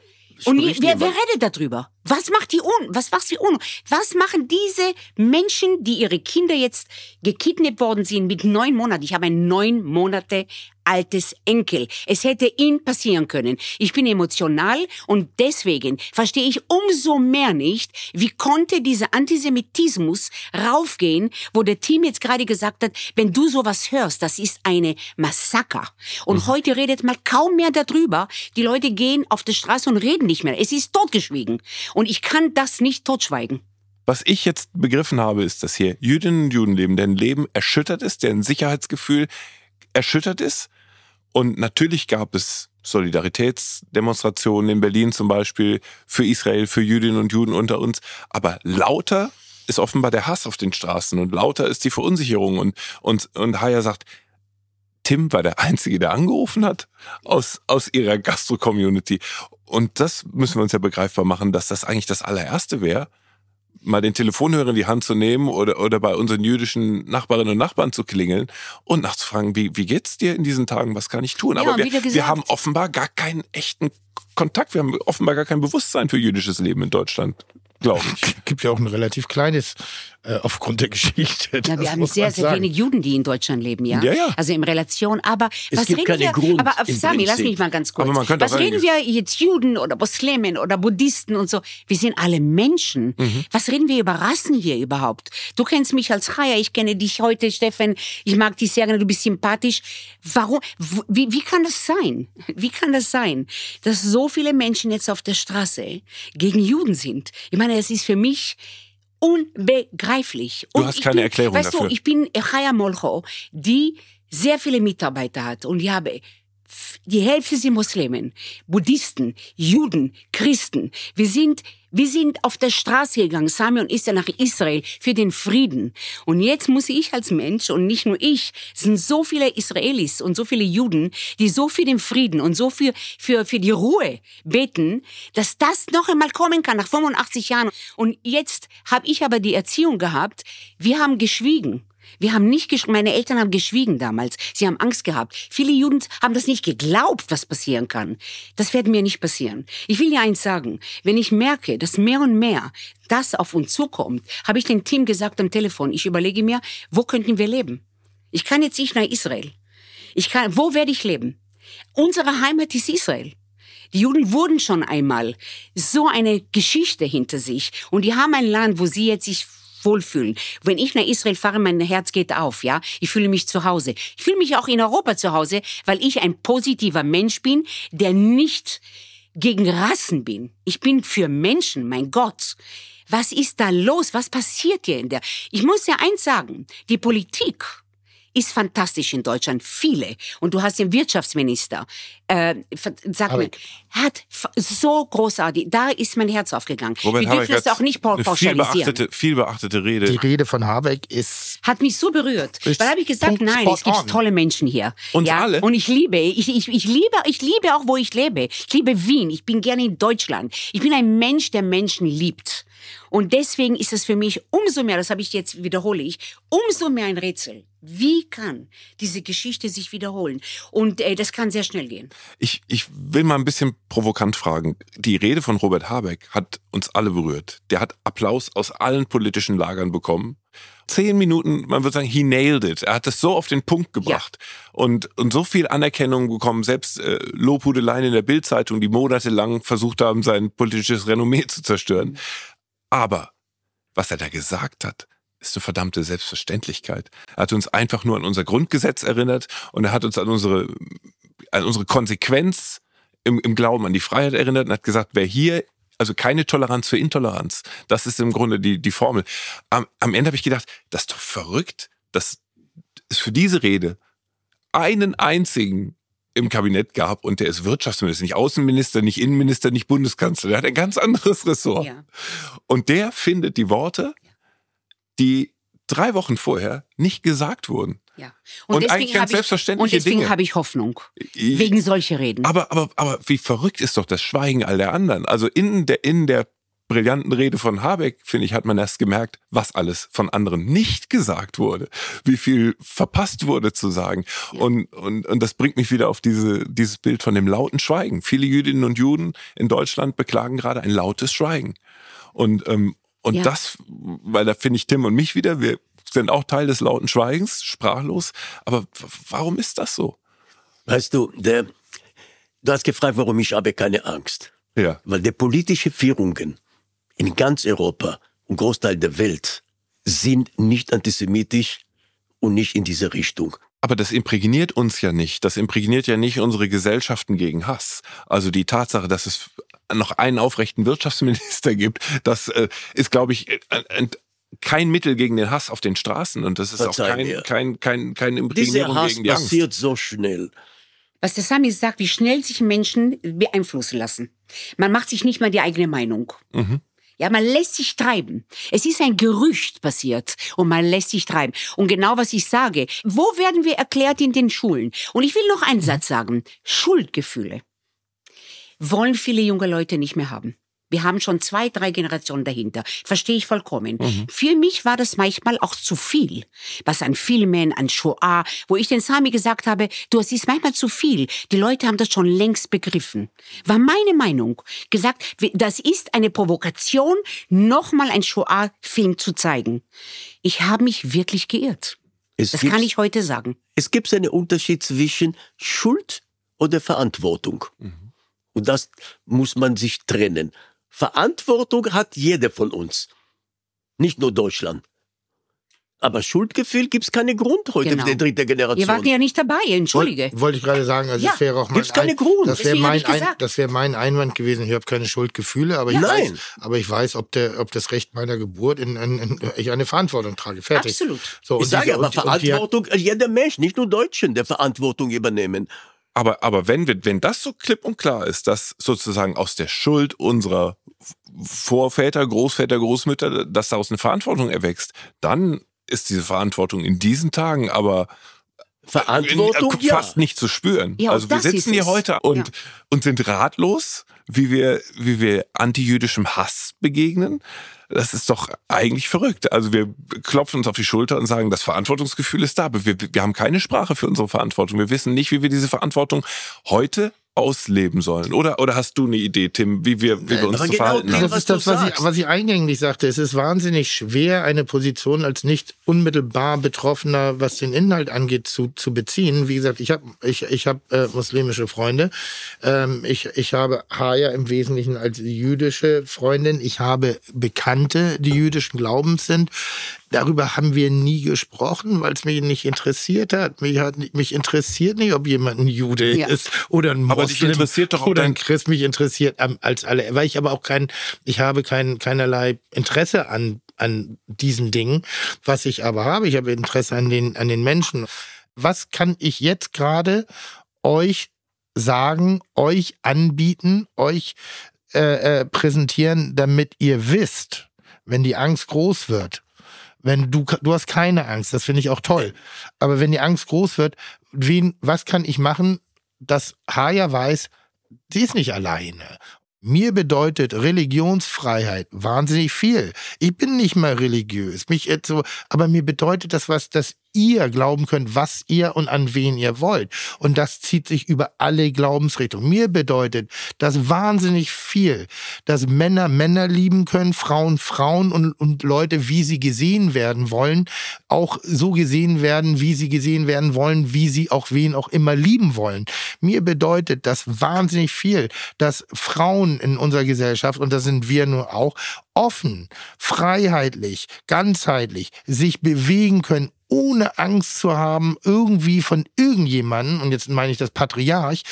Und wer, wer redet darüber? Was macht die Un? Was macht die Un? Was machen diese Menschen, die ihre Kinder jetzt gekidnappt worden sind mit neun Monaten? Ich habe ein neun Monate altes Enkel. Es hätte ihm passieren können. Ich bin emotional und deswegen verstehe ich umso mehr nicht, wie konnte dieser Antisemitismus raufgehen, wo der Team jetzt gerade gesagt hat, wenn du sowas hörst, das ist eine Massaker. Und heute redet man kaum mehr darüber. Die Leute gehen auf die Straße und reden nicht mehr. Es ist totgeschwiegen. Und ich kann das nicht totschweigen. Was ich jetzt begriffen habe, ist, dass hier Jüdinnen und Juden leben, deren Leben erschüttert ist, deren Sicherheitsgefühl erschüttert ist. Und natürlich gab es Solidaritätsdemonstrationen in Berlin zum Beispiel für Israel, für Jüdinnen und Juden unter uns. Aber lauter ist offenbar der Hass auf den Straßen und lauter ist die Verunsicherung. Und, und, und Haya sagt, Tim war der Einzige, der angerufen hat aus, aus ihrer Gastro-Community. Und das müssen wir uns ja begreifbar machen, dass das eigentlich das allererste wäre, mal den Telefonhörer in die Hand zu nehmen oder, oder bei unseren jüdischen Nachbarinnen und Nachbarn zu klingeln und nachzufragen, wie, wie geht's dir in diesen Tagen, was kann ich tun? Ja, Aber wir, gesagt- wir haben offenbar gar keinen echten Kontakt, wir haben offenbar gar kein Bewusstsein für jüdisches Leben in Deutschland, glaube ich. Gibt ja auch ein relativ kleines äh, aufgrund der Geschichte. Ja, wir haben sehr, sehr wenig Juden, die in Deutschland leben, ja? Ja, ja. Also in Relation. Aber Es was gibt reden wir? Grund aber Sami, lass mich mal ganz kurz. Aber man könnte was reden wir jetzt Juden oder Muslimen oder Buddhisten und so? Wir sind alle Menschen. Mhm. Was reden wir über Rassen hier überhaupt? Du kennst mich als Chaya, ich kenne dich heute, Steffen. Ich mag dich sehr gerne, du bist sympathisch. Warum? Wie, wie kann das sein? Wie kann das sein, dass so viele Menschen jetzt auf der Straße gegen Juden sind? Ich meine, es ist für mich unbegreiflich. Du Und hast keine bin, Erklärung weißt dafür. Du, ich bin Chaya Molcho, die sehr viele Mitarbeiter hat und ich habe die Hälfte sind Muslimen, Buddhisten, Juden, Christen. Wir sind, wir sind auf der Straße gegangen, Sami und ich, nach Israel für den Frieden. Und jetzt muss ich als Mensch und nicht nur ich, es sind so viele Israelis und so viele Juden, die so für den Frieden und so für, für, für die Ruhe beten, dass das noch einmal kommen kann nach 85 Jahren. Und jetzt habe ich aber die Erziehung gehabt, wir haben geschwiegen. Wir haben nicht gesch meine Eltern haben geschwiegen damals. Sie haben Angst gehabt. Viele Juden haben das nicht geglaubt, was passieren kann. Das wird mir nicht passieren. Ich will dir eins sagen. Wenn ich merke, dass mehr und mehr das auf uns zukommt, habe ich dem Team gesagt am Telefon, ich überlege mir, wo könnten wir leben? Ich kann jetzt nicht nach Israel. Ich kann, wo werde ich leben? Unsere Heimat ist Israel. Die Juden wurden schon einmal so eine Geschichte hinter sich und die haben ein Land, wo sie jetzt sich wohlfühlen. Wenn ich nach Israel fahre, mein Herz geht auf, ja. Ich fühle mich zu Hause. Ich fühle mich auch in Europa zu Hause, weil ich ein positiver Mensch bin, der nicht gegen Rassen bin. Ich bin für Menschen, mein Gott. Was ist da los? Was passiert hier in der? Ich muss ja eins sagen. Die Politik ist fantastisch in Deutschland. Viele. Und du hast den Wirtschaftsminister. Äh, sag mir, Habeck. hat f- so großartig. Da ist mein Herz aufgegangen. Robert Wir Habeck dürfen hat auch nicht pau- eine viel pauschalisieren. beachtete, viel beachtete Rede. Die Rede von Habeck ist hat mich so berührt. Weil habe ich gesagt, Punkt nein, es gibt tolle Menschen hier. Uns ja? alle? Und ich liebe, ich, ich, ich liebe, ich liebe auch, wo ich lebe. Ich liebe Wien. Ich bin gerne in Deutschland. Ich bin ein Mensch, der Menschen liebt. Und deswegen ist es für mich umso mehr, das habe ich jetzt wiederhole ich, umso mehr ein Rätsel. Wie kann diese Geschichte sich wiederholen? Und äh, das kann sehr schnell gehen. Ich, ich will mal ein bisschen provokant fragen. Die Rede von Robert Habeck hat uns alle berührt. Der hat Applaus aus allen politischen Lagern bekommen. Zehn Minuten, man würde sagen, he nailed it. Er hat das so auf den Punkt gebracht und, und so viel Anerkennung bekommen. Selbst äh, Lobhudeleien in der Bildzeitung, die monatelang versucht haben, sein politisches Renommee zu zerstören. Aber was er da gesagt hat, ist eine verdammte Selbstverständlichkeit. Er hat uns einfach nur an unser Grundgesetz erinnert und er hat uns an unsere, an unsere Konsequenz im, im Glauben an die Freiheit erinnert und hat gesagt, wer hier, also keine Toleranz für Intoleranz, das ist im Grunde die, die Formel. Am, am Ende habe ich gedacht, das ist doch verrückt, dass es für diese Rede einen einzigen im Kabinett gab und der ist Wirtschaftsminister, nicht Außenminister, nicht Innenminister, nicht Bundeskanzler. Der hat ein ganz anderes Ressort. Ja. Und der findet die Worte, die drei Wochen vorher nicht gesagt wurden. Ja. Und deswegen eigentlich ganz habe ich- selbstverständliche Und deswegen habe ich Hoffnung. Wegen solcher Reden. Aber, aber, aber wie verrückt ist doch das Schweigen all der anderen. Also in der, in der brillanten Rede von Habeck, finde ich, hat man erst gemerkt, was alles von anderen nicht gesagt wurde. Wie viel verpasst wurde zu sagen. Und, und, und das bringt mich wieder auf diese, dieses Bild von dem lauten Schweigen. Viele Jüdinnen und Juden in Deutschland beklagen gerade ein lautes Schweigen. Und, ähm, und Ja. das, weil da finde ich Tim und mich wieder, wir sind auch Teil des lauten Schweigens, sprachlos. Aber warum ist das so? Weißt du, der, du hast gefragt, warum ich habe keine Angst. Ja. Weil die politische Führungen in ganz Europa und Großteil der Welt sind nicht antisemitisch und nicht in diese Richtung. Aber das imprägniert uns ja nicht. Das imprägniert ja nicht unsere Gesellschaften gegen Hass. Also die Tatsache, dass es noch einen aufrechten Wirtschaftsminister gibt, das äh, ist, glaube ich, äh, ein, kein Mittel gegen den Hass auf den Straßen. Und das ist auch Verzeih kein, mir. kein, kein, Dieser Imprägnierung Hass gegen die Angst. passiert so schnell. Was der Sami sagt, wie schnell sich Menschen beeinflussen lassen. Man macht sich nicht mal die eigene Meinung. Ja, man lässt sich treiben. Es ist ein Gerücht passiert und man lässt sich treiben. Und genau was ich sage, wo werden wir erklärt in den Schulen? Und ich will noch einen Satz sagen. Schuldgefühle wollen viele junge Leute nicht mehr haben. Wir haben schon zwei, drei Generationen dahinter. Verstehe ich vollkommen. Für mich war das manchmal auch zu viel. Was an Filmen, an Shoah, wo ich den Sami gesagt habe, du, es ist manchmal zu viel. Die Leute haben das schon längst begriffen. War meine Meinung. Gesagt, das ist eine Provokation, nochmal ein Shoah-Film zu zeigen. Ich habe mich wirklich geirrt. Es Das kann ich heute sagen. es gibt einen Unterschied zwischen Schuld oder Verantwortung. Und das muss man sich trennen. Verantwortung hat jeder von uns. Nicht nur Deutschland. Aber Schuldgefühl gibt es keine Grund heute Genau. für die dritte Generation. Ihr wart ja nicht dabei, entschuldige. Wollte wollte ich gerade sagen, also Ja, es wäre auch mein gibt's keine Ein- Grund. Das wäre mein, ein, das wäre mein Einwand gewesen. Ich habe keine Schuldgefühle, aber ich Nein. weiß, aber ich weiß, ob der, ob das Recht meiner Geburt in, in, in ich eine Verantwortung trage. Fertig. Absolut. So, ich sage diese- aber und die- und die Verantwortung, jeder Mensch, nicht nur Deutschen, der Verantwortung übernehmen. Aber, aber wenn wir, wenn das so klipp und klar ist, dass sozusagen aus der Schuld unserer Vorväter, Großväter, Großmütter, dass daraus eine Verantwortung erwächst, dann ist diese Verantwortung in diesen Tagen aber Verantwortung, in, äh, ja. fast nicht zu spüren. Ja, also wir sitzen hier es. heute und, Ja. und sind ratlos, wie wir, wie wir antijüdischem Hass begegnen. Das ist doch eigentlich verrückt. Also wir klopfen uns auf die Schulter und sagen, das Verantwortungsgefühl ist da, aber wir, wir haben keine Sprache für unsere Verantwortung. Wir wissen nicht, wie wir diese Verantwortung heute ausleben sollen. Oder, oder hast du eine Idee, Tim, wie wir, wie wir uns aber zu genau verhalten Tim, haben? Das was ist das, was ich, was ich eingänglich sagte. Es ist wahnsinnig schwer, eine Position als nicht unmittelbar Betroffener, was den Inhalt angeht, zu, zu beziehen. Wie gesagt, ich habe ich, ich hab, äh, muslimische Freunde. Ähm, ich, ich habe Haya im Wesentlichen als jüdische Freundin. Ich habe Bekannte, die jüdischen Glaubens sind. Darüber haben wir nie gesprochen, weil es mich nicht interessiert hat. Mich, hat. mich interessiert nicht, ob jemand ein Jude Ja. ist oder ein Moslem Aber dich interessiert doch auch oder ein Christ. Mich interessiert am- als alle, weil ich aber auch kein, ich habe kein, keinerlei Interesse an an diesen Dingen. Was ich aber habe, ich habe Interesse an den, an den Menschen. Was kann ich jetzt gerade euch sagen, euch anbieten, euch äh, äh, präsentieren, damit ihr wisst, wenn die Angst groß wird, wenn du, du hast keine Angst, das finde ich auch toll. Aber wenn die Angst groß wird, wen, was kann ich machen, dass Haya weiß, sie ist nicht alleine. Mir bedeutet Religionsfreiheit wahnsinnig viel. Ich bin nicht mal religiös, mich jetzt so, aber mir bedeutet das was, dass ihr glauben könnt, was ihr und an wen ihr wollt. Und das zieht sich über alle Glaubensrichtungen. Mir bedeutet das wahnsinnig viel, dass Männer Männer lieben können, Frauen Frauen und, und Leute, wie sie gesehen werden wollen, auch so gesehen werden, wie sie gesehen werden wollen, wie sie auch wen auch immer lieben wollen. Mir bedeutet das wahnsinnig viel, dass Frauen in unserer Gesellschaft, und das sind wir nur auch, offen, freiheitlich, ganzheitlich sich bewegen können, ohne Angst zu haben, irgendwie von irgendjemandem, und jetzt meine ich das Patriarch,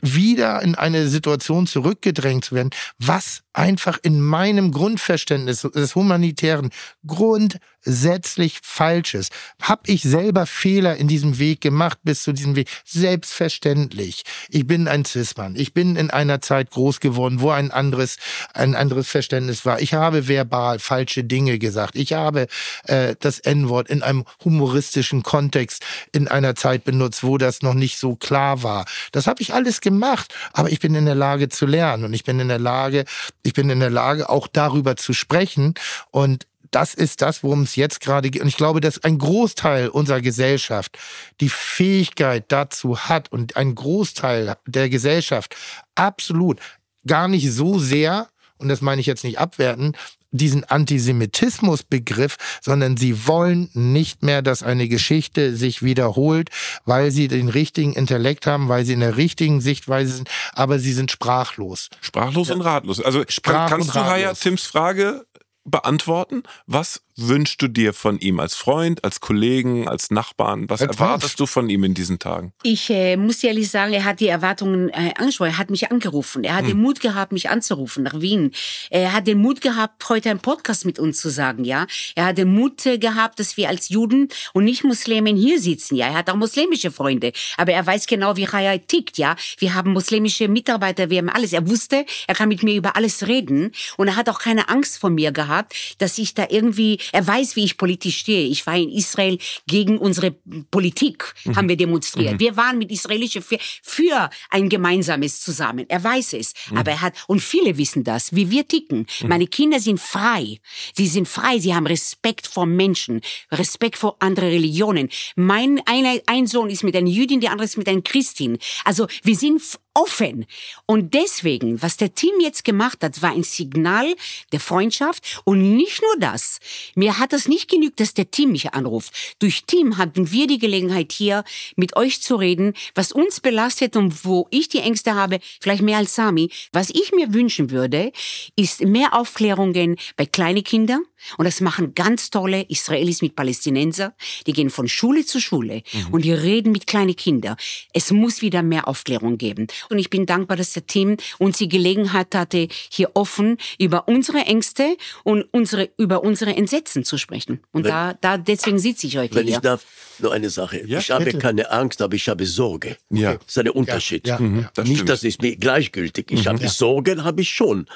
wieder in eine Situation zurückgedrängt zu werden, was einfach in meinem Grundverständnis des humanitären grundsätzlich falsch ist. Hab ich selber Fehler in diesem Weg gemacht bis zu diesem Weg? Selbstverständlich. Ich bin ein Cis-Mann. Ich bin in einer Zeit groß geworden, wo ein anderes, ein anderes Verständnis war. Ich habe verbal falsche Dinge gesagt. Ich habe äh, das N-Wort in einem humoristischen Kontext in einer Zeit benutzt, wo das noch nicht so klar war. Das habe ich alles gemacht, aber ich bin in der Lage zu lernen und ich bin in der Lage, ich bin in der Lage, auch darüber zu sprechen. Und das ist das, worum es jetzt gerade geht. Und ich glaube, dass ein Großteil unserer Gesellschaft die Fähigkeit dazu hat und ein Großteil der Gesellschaft absolut gar nicht so sehr, und das meine ich jetzt nicht abwerten, diesen Antisemitismusbegriff, sondern sie wollen nicht mehr, dass eine Geschichte sich wiederholt, weil sie den richtigen Intellekt haben, weil sie in der richtigen Sichtweise sind, aber sie sind sprachlos. Sprachlos ja. und ratlos. Also Sprach kann, kannst du, Haya, Tims Frage beantworten? Was wünschst du dir von ihm als Freund, als Kollegen, als Nachbarn? Was als erwartest du von ihm in diesen Tagen? Ich äh, muss ehrlich sagen, er hat die Erwartungen äh, angesprochen. Er hat mich angerufen. Er hat hm. den Mut gehabt, mich anzurufen nach Wien. Er hat den Mut gehabt, heute einen Podcast mit uns zu sagen. Ja, er hat den Mut äh, gehabt, dass wir als Juden und nicht Muslimen hier sitzen. Ja, er hat auch muslimische Freunde, aber er weiß genau, wie Raya tickt. Ja, wir haben muslimische Mitarbeiter, wir haben alles. Er wusste, er kann mit mir über alles reden und er hat auch keine Angst vor mir gehabt, dass ich da irgendwie er weiß, wie ich politisch stehe. Ich war in Israel gegen unsere Politik, mhm. haben wir demonstriert. Mhm. Wir waren mit israelischen für, für ein gemeinsames Zusammen. Er weiß es. Mhm. Aber er hat, und viele wissen das, wie wir ticken. Mhm. Meine Kinder sind frei. Sie sind frei. Sie haben Respekt vor Menschen, Respekt vor anderen Religionen. Mein einer, ein Sohn ist mit einer Jüdin, der andere ist mit einer Christin. Also wir sind offen. Und deswegen, was der Team jetzt gemacht hat, war ein Signal der Freundschaft. Und nicht nur das. Mir hat es nicht genügt, dass der Team mich anruft. Durch Team hatten wir die Gelegenheit hier mit euch zu reden, was uns belastet und wo ich die Ängste habe, vielleicht mehr als Sami. Was ich mir wünschen würde, ist mehr Aufklärungen bei kleinen Kindern. Und das machen ganz tolle Israelis mit Palästinenser. Die gehen von Schule zu Schule mhm. und die reden mit kleinen Kindern. Es muss wieder mehr Aufklärung geben. Und ich bin dankbar, dass der Team uns die Gelegenheit hatte, hier offen über unsere Ängste und unsere, über unsere Entsetzen zu sprechen. Und wenn, da, da, deswegen sitze ich heute wenn hier. Wenn ich darf, nur eine Sache. Ja, ich habe bitte. keine Angst, aber ich habe Sorge. Ja. Das ist ein Unterschied. Ja, ja, mhm, das Nicht, das ist mir gleichgültig. Ich mhm, habe Sorgen, habe ich schon.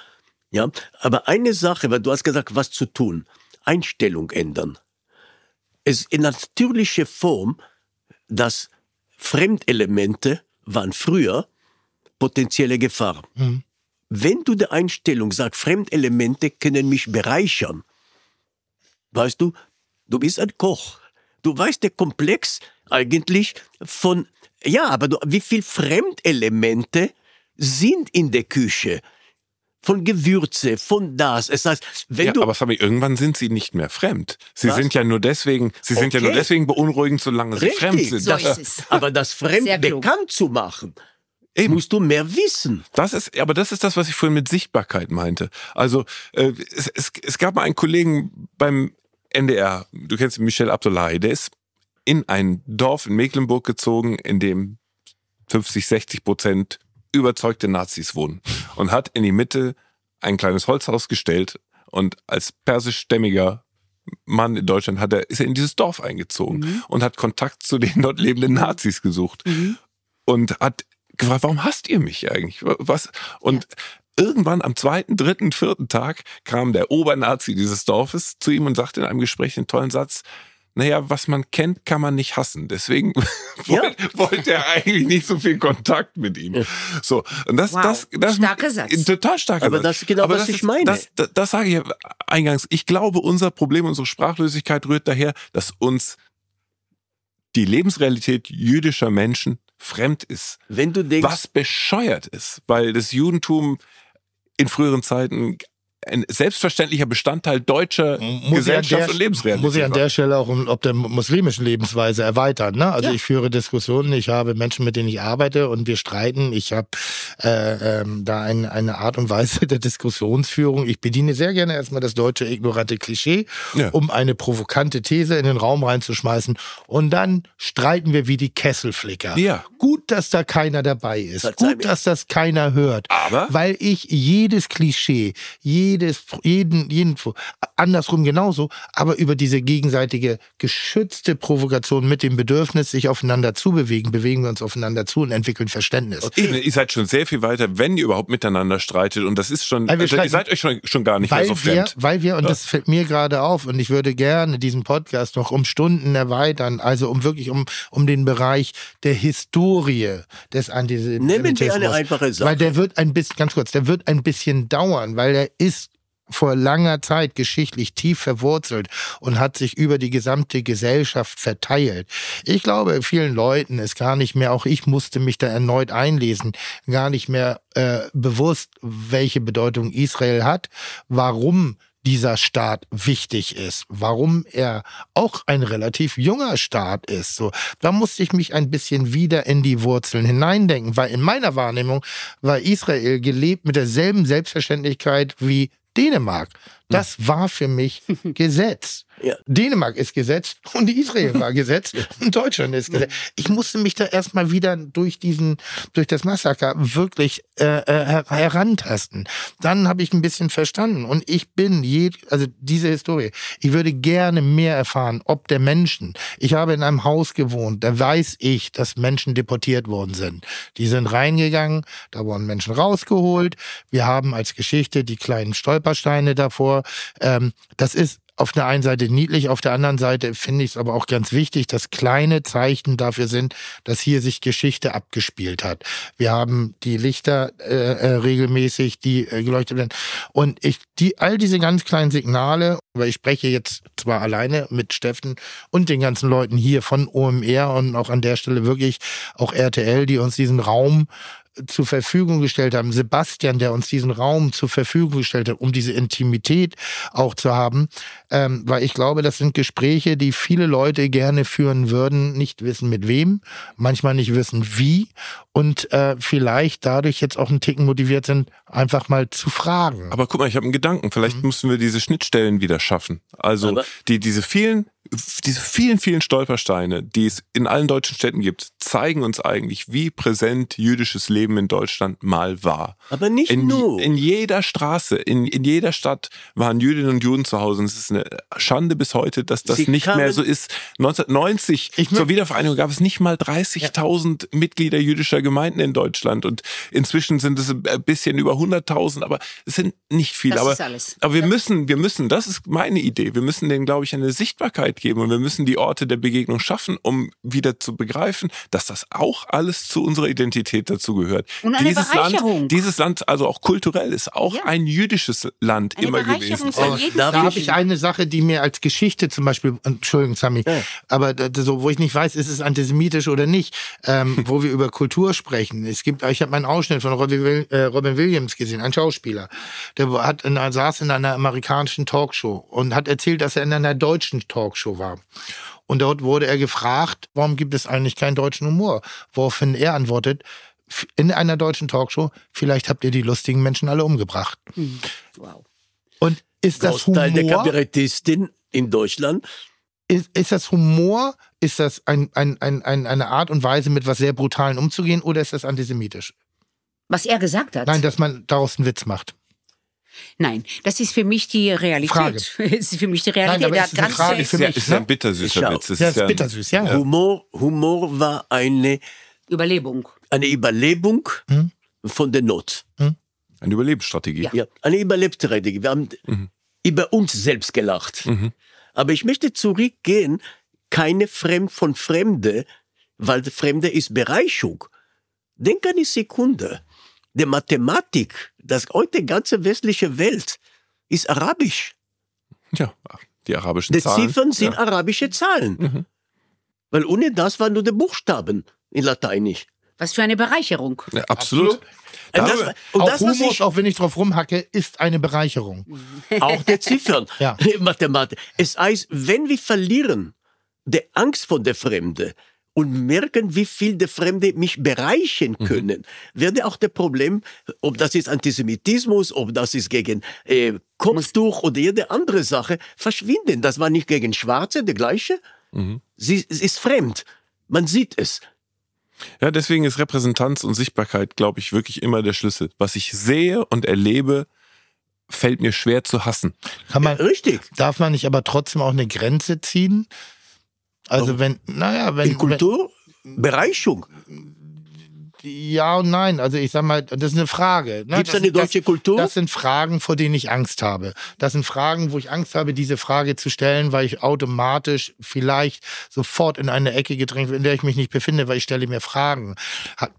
Ja, aber eine Sache, weil du hast gesagt, was zu tun. Einstellung ändern. Es in natürlicher Form, dass Fremdelemente waren früher potenzielle Gefahr. Mhm. Wenn du der Einstellung sagst, Fremdelemente können mich bereichern, weißt du, du bist ein Koch. Du weißt der Komplex eigentlich von, ja, aber du, wie viel Fremdelemente sind in der Küche? Von Gewürze, von das. Es heißt, wenn ja, du aber Sami, irgendwann sind sie nicht mehr fremd. Sie Was? sind ja nur deswegen, sie okay. sind ja nur deswegen beunruhigend, solange Richtig. sie fremd sind. So ist es. Aber das Fremd bekannt zu machen, Eben. musst du mehr wissen. Das ist, aber das ist das, was ich vorhin mit Sichtbarkeit meinte. Also äh, es, es, es gab mal einen Kollegen beim NDR, du kennst Michel Abdullahi, der ist in ein Dorf in Mecklenburg gezogen, in dem 50, 60 Prozent überzeugte Nazis wohnen und hat in die Mitte ein kleines Holzhaus gestellt Und als persischstämmiger Mann in Deutschland hat er, ist er in dieses Dorf eingezogen Mhm. und hat Kontakt zu den dort lebenden Nazis gesucht Mhm. und hat gefragt, warum hasst ihr mich eigentlich? Was? Und irgendwann am zweiten, dritten, vierten Tag kam der Obernazi dieses Dorfes zu ihm und sagte in einem Gespräch den tollen Satz, naja, was man kennt, kann man nicht hassen. Deswegen Ja. wollte, er eigentlich nicht so viel Kontakt mit ihm. So, und das, Wow. das, das, Starker Satz. Total starker Aber Satz. das ist genau, was das ich ist, meine. Das, das, das sage ich eingangs. Ich glaube, unser Problem, unsere Sprachlosigkeit rührt daher, dass uns die Lebensrealität jüdischer Menschen fremd ist. Wenn du denkst, Was bescheuert ist, weil das Judentum in früheren Zeiten ein selbstverständlicher Bestandteil deutscher Muss Gesellschaft der- und Lebensrealität Muss ich an der Stelle auch um, ob der muslimischen Lebensweise erweitern. Ne? Also Ja. ich führe Diskussionen, ich habe Menschen, mit denen ich arbeite und wir streiten. Ich habe äh, ähm, da ein, eine Art und Weise der Diskussionsführung. Ich bediene sehr gerne erstmal das deutsche ignorante Klischee, Ja. um eine provokante These in den Raum reinzuschmeißen. Und dann streiten wir wie die Kesselflicker. Ja. Gut, dass da keiner dabei ist. Verzeih Gut, dass das keiner hört. Aber Weil ich jedes Klischee, jedes, jeden, jeden, andersrum genauso, aber über diese gegenseitige geschützte Provokation mit dem Bedürfnis, sich aufeinander zu bewegen, bewegen wir uns aufeinander zu und entwickeln Verständnis. Eben, ihr seid schon sehr viel weiter, wenn ihr überhaupt miteinander streitet. Und das ist schon, wir also ihr seid euch schon, schon gar nicht mehr Weil so wir, fremd. weil wir, und das fällt mir gerade auf, und ich würde gerne diesen Podcast noch um Stunden erweitern, also um wirklich um, um den Bereich der Historie des Antisemitismus. Nehmen wir eine einfache Sache. Weil der wird ein bisschen, ganz kurz, der wird ein bisschen dauern, weil er ist vor langer Zeit geschichtlich tief verwurzelt und hat sich über die gesamte Gesellschaft verteilt. Ich glaube, vielen Leuten ist gar nicht mehr, auch ich musste mich da erneut einlesen, gar nicht mehr äh, bewusst, welche Bedeutung Israel hat, warum dieser Staat wichtig ist, warum er auch ein relativ junger Staat ist. So, da musste ich mich ein bisschen wieder in die Wurzeln hineindenken, weil in meiner Wahrnehmung war Israel gelebt mit derselben Selbstverständlichkeit wie Dänemark. Das war für mich Gesetz. Ja. Dänemark ist Gesetz und Israel war Gesetz und Deutschland ist Gesetz. Ich musste mich da erstmal wieder durch diesen, durch das Massaker wirklich äh, äh, her- herantasten. Dann habe ich ein bisschen verstanden und ich bin je, also diese Historie. Ich würde gerne mehr erfahren, ob der Menschen. Ich habe in einem Haus gewohnt, da weiß ich, dass Menschen deportiert worden sind. Die sind reingegangen, da wurden Menschen rausgeholt. Wir haben als Geschichte die kleinen Stolpersteine davor. Ähm, das ist auf der einen Seite niedlich, auf der anderen Seite finde ich es aber auch ganz wichtig, dass kleine Zeichen dafür sind, dass hier sich Geschichte abgespielt hat. Wir haben die Lichter äh, äh, regelmäßig, die äh, geleuchtet werden. Und ich, die, all diese ganz kleinen Signale, weil ich spreche jetzt zwar alleine mit Steffen und den ganzen Leuten hier von OMR und auch an der Stelle wirklich auch RTL, die uns diesen Raum zur Verfügung gestellt haben, Sebastian, der uns diesen Raum zur Verfügung gestellt hat, um diese Intimität auch zu haben, ähm, weil ich glaube, das sind Gespräche, die viele Leute gerne führen würden, nicht wissen mit wem, manchmal nicht wissen wie und äh, vielleicht dadurch jetzt auch einen Ticken motiviert sind, einfach mal zu fragen. Aber guck mal, ich habe einen Gedanken. Vielleicht müssen wir diese Schnittstellen wieder schaffen. Also Aber- die, diese vielen, diese vielen, vielen Stolpersteine, die es in allen deutschen Städten gibt, zeigen uns eigentlich, wie präsent jüdisches Leben in Deutschland mal war. Aber nicht In, nur. in jeder Straße, in, in jeder Stadt waren Jüdinnen und Juden zu Hause. Und es ist eine Schande bis heute, dass das Sie nicht mehr so ist. 1990 Ich zur Wiedervereinigung gab es nicht mal 30.000 Mitglieder jüdischer Gemeinden in Deutschland. Und inzwischen sind es ein bisschen über 100.000, aber es sind nicht viele. Das aber, ist alles. aber wir müssen, wir müssen, das ist meine Idee, wir müssen denen, glaube ich, eine Sichtbarkeit geben und wir müssen die Orte der Begegnung schaffen, um wieder zu begreifen, dass das auch alles zu unserer Identität dazu gehört. Und eine dieses Bereicherung. Land, dieses Land, also auch kulturell, ist auch Ja. ein jüdisches Land Eine immer gewesen. Oh, Da habe ich eine Sache, die mir als Geschichte zum Beispiel, Entschuldigung, Sami, Ja. aber so, wo ich nicht weiß, ist es antisemitisch oder nicht, ähm, wo wir über Kultur sprechen. Es gibt, ich habe einen Ausschnitt von äh, Robin Williams gesehen, ein Schauspieler, der hat in, saß in einer amerikanischen Talkshow und hat erzählt, dass er in einer deutschen Talkshow war. Und dort wurde er gefragt, warum gibt es eigentlich keinen deutschen Humor? Woraufhin er antwortet, "F- in einer deutschen Talkshow, vielleicht habt ihr die lustigen Menschen alle umgebracht. Wow. Und ist das Großteil der Humor? Kabarettistin in Deutschland. ist, ist das Humor? Ist das ein, ein, ein, ein, eine Art und Weise, mit was sehr Brutalen umzugehen, oder ist das antisemitisch? Was er gesagt hat. Nein, dass man daraus einen Witz macht. Nein, das ist für mich die Realität. Frage. Es ist für mich die Nein, Realität. aber Der es ist Frage für Ist mich, ist ja ein ne? bittersüßer Witz. Das Ja, ist ist bittersüß, ja. Humor, Humor war eine, Überlebung. eine Überlebung Hm? von der Not. eine Überlebensstrategie. Ja. Ja, eine Überlebensstrategie. Wir haben Mhm. über uns selbst gelacht. Mhm. Aber ich möchte zurückgehen, keine Fremd von Fremde, weil Fremde ist Bereicherung. Denk an die Sekunde. Die Mathematik, das heute ganze westliche Welt, ist arabisch. Ja, die arabischen Die Zahlen. Ziffern sind ja. arabische Zahlen. Mhm. Weil ohne das waren nur die Buchstaben in Lateinisch. Was für eine Bereicherung. Ja, absolut. Und das, und auch das, was Humus, ich, auch wenn ich drauf rumhacke, ist eine Bereicherung. auch der Ziffern, Ja. Mathematik. Es heißt, wenn wir verlieren die Angst vor der Fremde und merken, wie viel der Fremde mich bereichern können, werde auch der Problem, ob das ist Antisemitismus, ob das ist gegen äh, Kopftuch oder jede andere Sache, verschwinden. Das war nicht gegen Schwarze, der gleiche. Mhm. Sie, es ist fremd. Man sieht es. Ja, deswegen ist Repräsentanz und Sichtbarkeit, glaube ich, wirklich immer der Schlüssel. Was ich sehe und erlebe, fällt mir schwer zu hassen. Kann man, Richtig. darf man nicht aber trotzdem auch eine Grenze ziehen? Also wenn, naja, wenn, In Kultur, Bereicherung. wenn ja und nein. Also ich sag mal, das ist eine Frage. Ne? Gibt es eine das- deutsche Kultur? Das sind Fragen, vor denen ich Angst habe. Das sind Fragen, wo ich Angst habe, diese Frage zu stellen, weil ich automatisch vielleicht sofort in eine Ecke gedrängt werde, in der ich mich nicht befinde, weil ich stelle mir Fragen.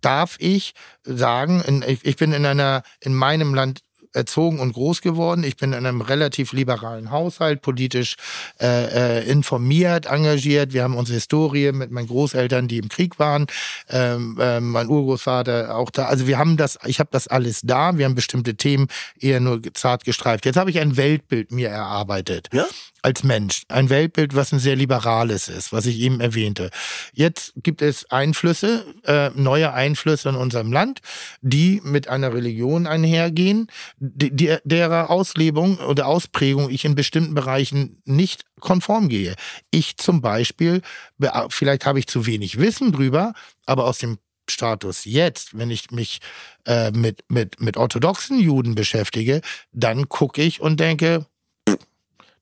Darf ich sagen, ich bin in einer, in meinem Land erzogen und groß geworden. Ich bin in einem relativ liberalen Haushalt, politisch äh, äh, informiert, engagiert. Wir haben unsere Historie mit meinen Großeltern, die im Krieg waren, ähm, äh, mein Urgroßvater auch da. Also wir haben das, ich habe das alles da. Wir haben bestimmte Themen eher nur zart gestreift. Jetzt habe ich ein Weltbild mir erarbeitet Ja? Als Mensch. Ein Weltbild, was ein sehr liberales ist, was ich eben erwähnte. Jetzt gibt es Einflüsse, äh, neue Einflüsse in unserem Land, die mit einer Religion einhergehen, die, derer Auslebung oder Ausprägung ich in bestimmten Bereichen nicht konform gehe. Ich zum Beispiel, be- vielleicht habe ich zu wenig Wissen drüber, aber aus dem Status jetzt, wenn ich mich äh, mit, mit, mit orthodoxen Juden beschäftige, dann gucke ich und denke,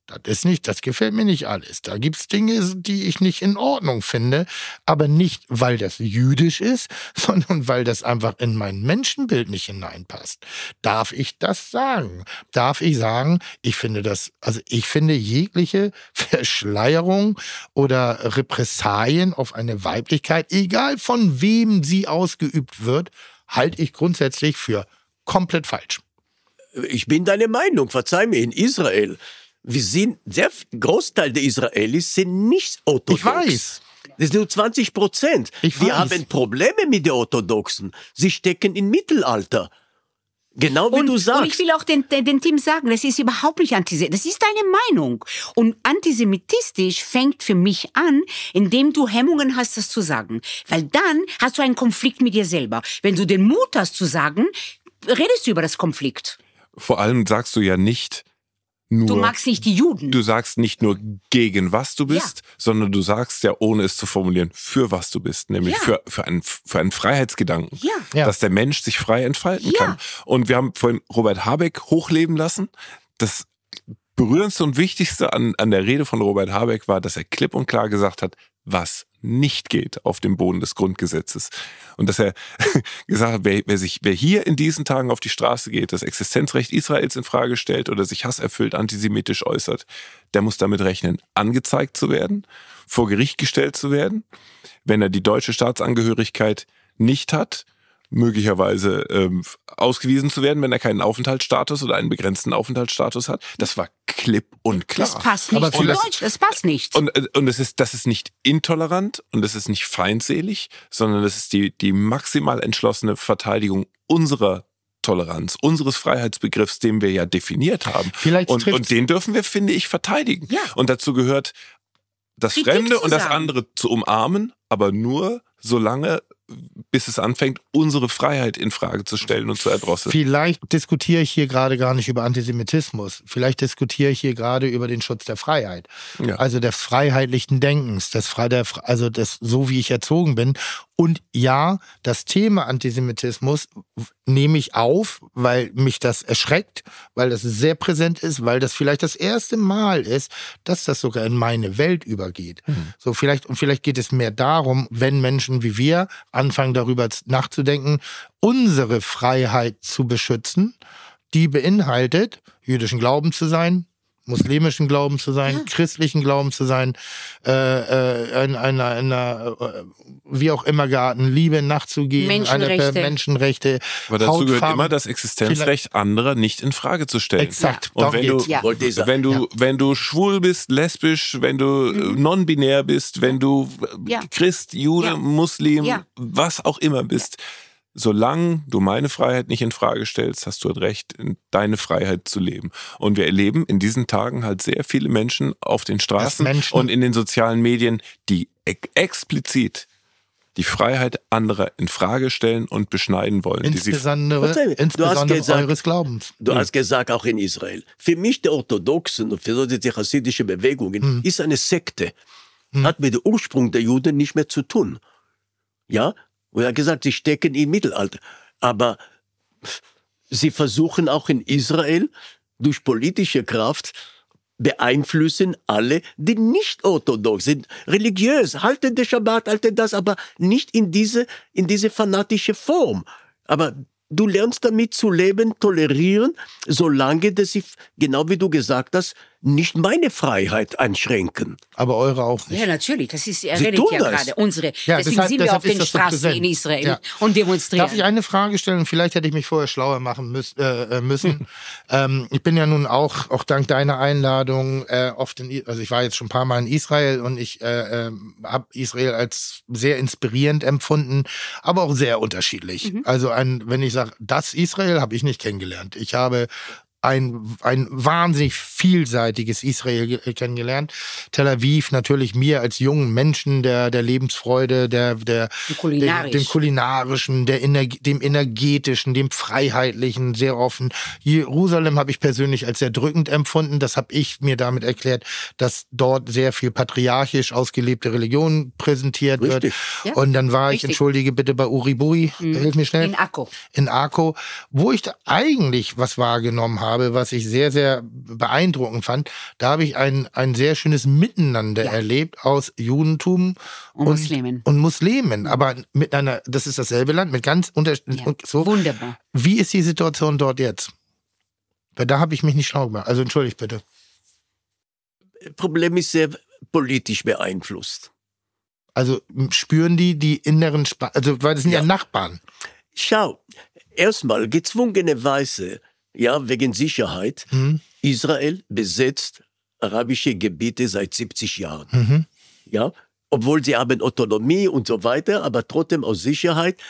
das ist nicht, das gefällt mir nicht alles. Da gibt's Dinge, die ich nicht in Ordnung finde, aber nicht, weil das jüdisch ist, sondern weil das einfach in mein Menschenbild nicht hineinpasst. Darf ich das sagen? Darf ich sagen, ich finde das, also ich finde jegliche Verschleierung oder Repressalien auf eine Weiblichkeit, egal von wem sie ausgeübt wird, halte ich grundsätzlich für komplett falsch. Ich bin deiner Meinung, verzeih mir, in Israel, wir sind, der Großteil der Israelis sind nicht orthodox. Ich weiß. Das sind nur 20 Prozent. Ich Wir weiß. haben Probleme mit den Orthodoxen. Sie stecken im Mittelalter. Genau wie und, du und sagst. ich will auch den, den, den Team sagen, das ist überhaupt nicht antisemitisch. Das ist deine Meinung. Und antisemitistisch fängt für mich an, indem du Hemmungen hast, das zu sagen. Weil dann hast du einen Konflikt mit dir selber. Wenn du den Mut hast zu sagen, redest du über das Konflikt. Vor allem sagst du ja nicht nur. Du magst nicht die Juden. Du sagst nicht nur gegen was du bist, sondern du sagst ja, ohne es zu formulieren, für was du bist, nämlich Ja. für, für, einen, für einen Freiheitsgedanken, Ja. Ja. dass der Mensch sich frei entfalten Ja. kann. Und wir haben vorhin Robert Habeck hochleben lassen. Das berührendste und wichtigste an, an der Rede von Robert Habeck war, dass er klipp und klar gesagt hat, was nicht geht auf dem Boden des Grundgesetzes. Und dass er gesagt hat, wer, wer sich, wer hier in diesen Tagen auf die Straße geht, das Existenzrecht Israels in Frage stellt oder sich hasserfüllt antisemitisch äußert, der muss damit rechnen, angezeigt zu werden, vor Gericht gestellt zu werden, wenn er die deutsche Staatsangehörigkeit nicht hat, möglicherweise ähm, ausgewiesen zu werden, wenn er keinen Aufenthaltsstatus oder einen begrenzten Aufenthaltsstatus hat. Das war klipp und klar. Das passt nicht Aber zu Deutsch. Das passt nicht. Und, äh, und es ist, das ist nicht intolerant und es ist nicht feindselig, sondern es ist die, die maximal entschlossene Verteidigung unserer Toleranz, unseres Freiheitsbegriffs, den wir ja definiert haben. Vielleicht und, und den dürfen wir, finde ich, verteidigen. Ja. Und dazu gehört das Kritik Fremde und das andere zu umarmen, aber nur solange, bis es anfängt, unsere Freiheit in Frage zu stellen und zu erdrosseln. Vielleicht diskutiere ich hier gerade gar nicht über Antisemitismus. Vielleicht diskutiere ich hier gerade über den Schutz der Freiheit. Ja. Also des freiheitlichen Denkens, des frei der, also das, so wie ich erzogen bin. Und ja, das Thema Antisemitismus nehme ich auf, weil mich das erschreckt, weil das sehr präsent ist, weil das vielleicht das erste Mal ist, dass das sogar in meine Welt übergeht. Mhm. So vielleicht und vielleicht geht es mehr darum, wenn Menschen wie wir anfangen darüber nachzudenken, unsere Freiheit zu beschützen, die beinhaltet, jüdischen Glauben zu sein, muslimischen Glauben zu sein, ja. christlichen Glauben zu sein, äh, äh, in einer, einer äh, wie auch immer gearten Liebe nachzugehen, Menschenrechte. Eine, Menschenrechte. Aber dazu Hautfarben, gehört immer das Existenzrecht anderer nicht in Frage zu stellen. Exakt. Und wenn du, ja. wenn du, ja. wenn du schwul bist, lesbisch, wenn du mhm. non-binär bist, wenn du Christ, Jude, Muslim, was auch immer bist, solange du meine Freiheit nicht in Frage stellst, hast du recht, deine Freiheit zu leben. Und wir erleben in diesen Tagen halt sehr viele Menschen auf den Straßen und in den sozialen Medien, die explizit die Freiheit anderer in Frage stellen und beschneiden wollen. Insbesondere, die insbesondere gesagt, eures Glaubens. Du hast gesagt, auch in Israel. Für mich, die Orthodoxen und für die chassidische Bewegungen, hm. ist eine Sekte. Hm. Hat mit dem Ursprung der Juden nicht mehr zu tun. Ja, und er hat gesagt, sie stecken im Mittelalter. Aber sie versuchen auch in Israel durch politische Kraft beeinflussen alle, die nicht orthodox sind, religiös, halten den Schabbat, halten das, aber nicht in diese, in diese fanatische Form. Aber du lernst damit zu leben, tolerieren, solange das sie, genau wie du gesagt hast, nicht meine Freiheit einschränken. Aber eure auch nicht. Ja, natürlich. Das ist, er redet ja gerade. Unsere. Ja, deswegen deshalb, sind wir auf den Straßen in Israel ja. und demonstrieren. Darf ich eine Frage stellen? Vielleicht hätte ich mich vorher schlauer machen müß, äh, äh müssen. ähm, ich bin ja nun auch, auch dank deiner Einladung, äh, oft in, also ich war jetzt schon ein paar Mal in Israel und ich äh, äh, habe Israel als sehr inspirierend empfunden, aber auch sehr unterschiedlich. Mhm. Also ein, wenn ich sage, das Israel habe ich nicht kennengelernt. Ich habe ein, ein wahnsinnig vielseitiges Israel kennengelernt. Tel Aviv natürlich mir als jungen Menschen der, der Lebensfreude, der, der, Kulinarisch. dem kulinarischen, der, dem energetischen, dem freiheitlichen, sehr offen. Jerusalem habe ich persönlich als sehr drückend empfunden. Das habe ich mir damit erklärt, dass dort sehr viel patriarchisch ausgelebte Religion präsentiert Richtig. wird. Ja. Und dann war Richtig. ich, entschuldige bitte, bei Uribui, mhm. hilf mir schnell. In Akko. In Akko, wo ich da eigentlich was wahrgenommen habe habe, was ich sehr, sehr beeindruckend fand. Da habe ich ein, ein sehr schönes Miteinander ja. erlebt aus Judentum und, und, Muslimen. Und Muslimen. Aber mit einer, das ist dasselbe Land, mit ganz unterschiedlichen. Ja. So. Wunderbar. Wie ist die Situation dort jetzt? Weil da habe ich mich nicht schlau gemacht. Also entschuldigt bitte. Problem ist sehr politisch beeinflusst. Also spüren die die inneren, Sp also weil das sind ja, ja Nachbarn. Schau, erstmal gezwungenerweise ja, wegen Sicherheit. Mhm. Israel besetzt arabische Gebiete seit 70 Jahren. Mhm. Ja, obwohl sie haben Autonomie und so weiter, aber trotzdem aus Sicherheit.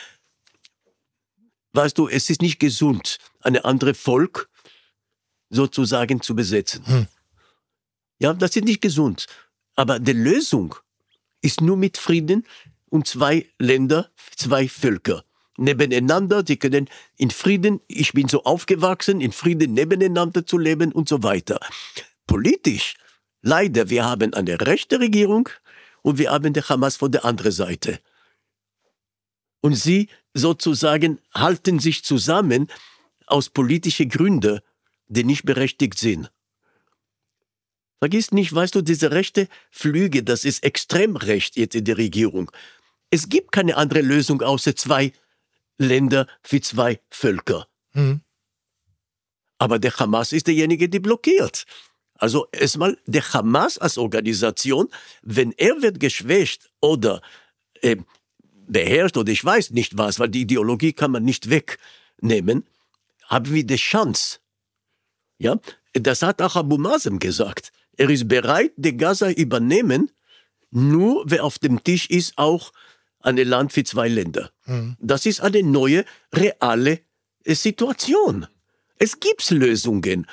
Weißt du, es ist nicht gesund, eine andere Volk sozusagen zu besetzen. Mhm. Ja, das ist nicht gesund. Aber die Lösung ist nur mit Frieden und zwei Länder, zwei Völker nebeneinander, sie können in Frieden, ich bin so aufgewachsen, in Frieden nebeneinander zu leben und so weiter. Politisch, leider, wir haben eine rechte Regierung und wir haben die Hamas von der anderen Seite. Und sie sozusagen halten sich zusammen aus politischen Gründen, die nicht berechtigt sind. Vergiss nicht, weißt du, diese rechte Flüge, das ist extrem recht jetzt in der Regierung. Es gibt keine andere Lösung außer zwei Länder für zwei Völker. Mhm. Aber der Hamas ist derjenige, der blockiert. Also erstmal der Hamas als Organisation, wenn er wird geschwächt oder äh, beherrscht oder ich weiß nicht was, weil die Ideologie kann man nicht wegnehmen, haben wir die Chance. Ja, das hat auch Abu Mazen gesagt. Er ist bereit, die Gaza übernehmen, nur wer auf dem Tisch ist, auch ein Land für zwei Länder. Mhm. Das ist eine neue, reale äh, Situation. Es gibt Lösungen.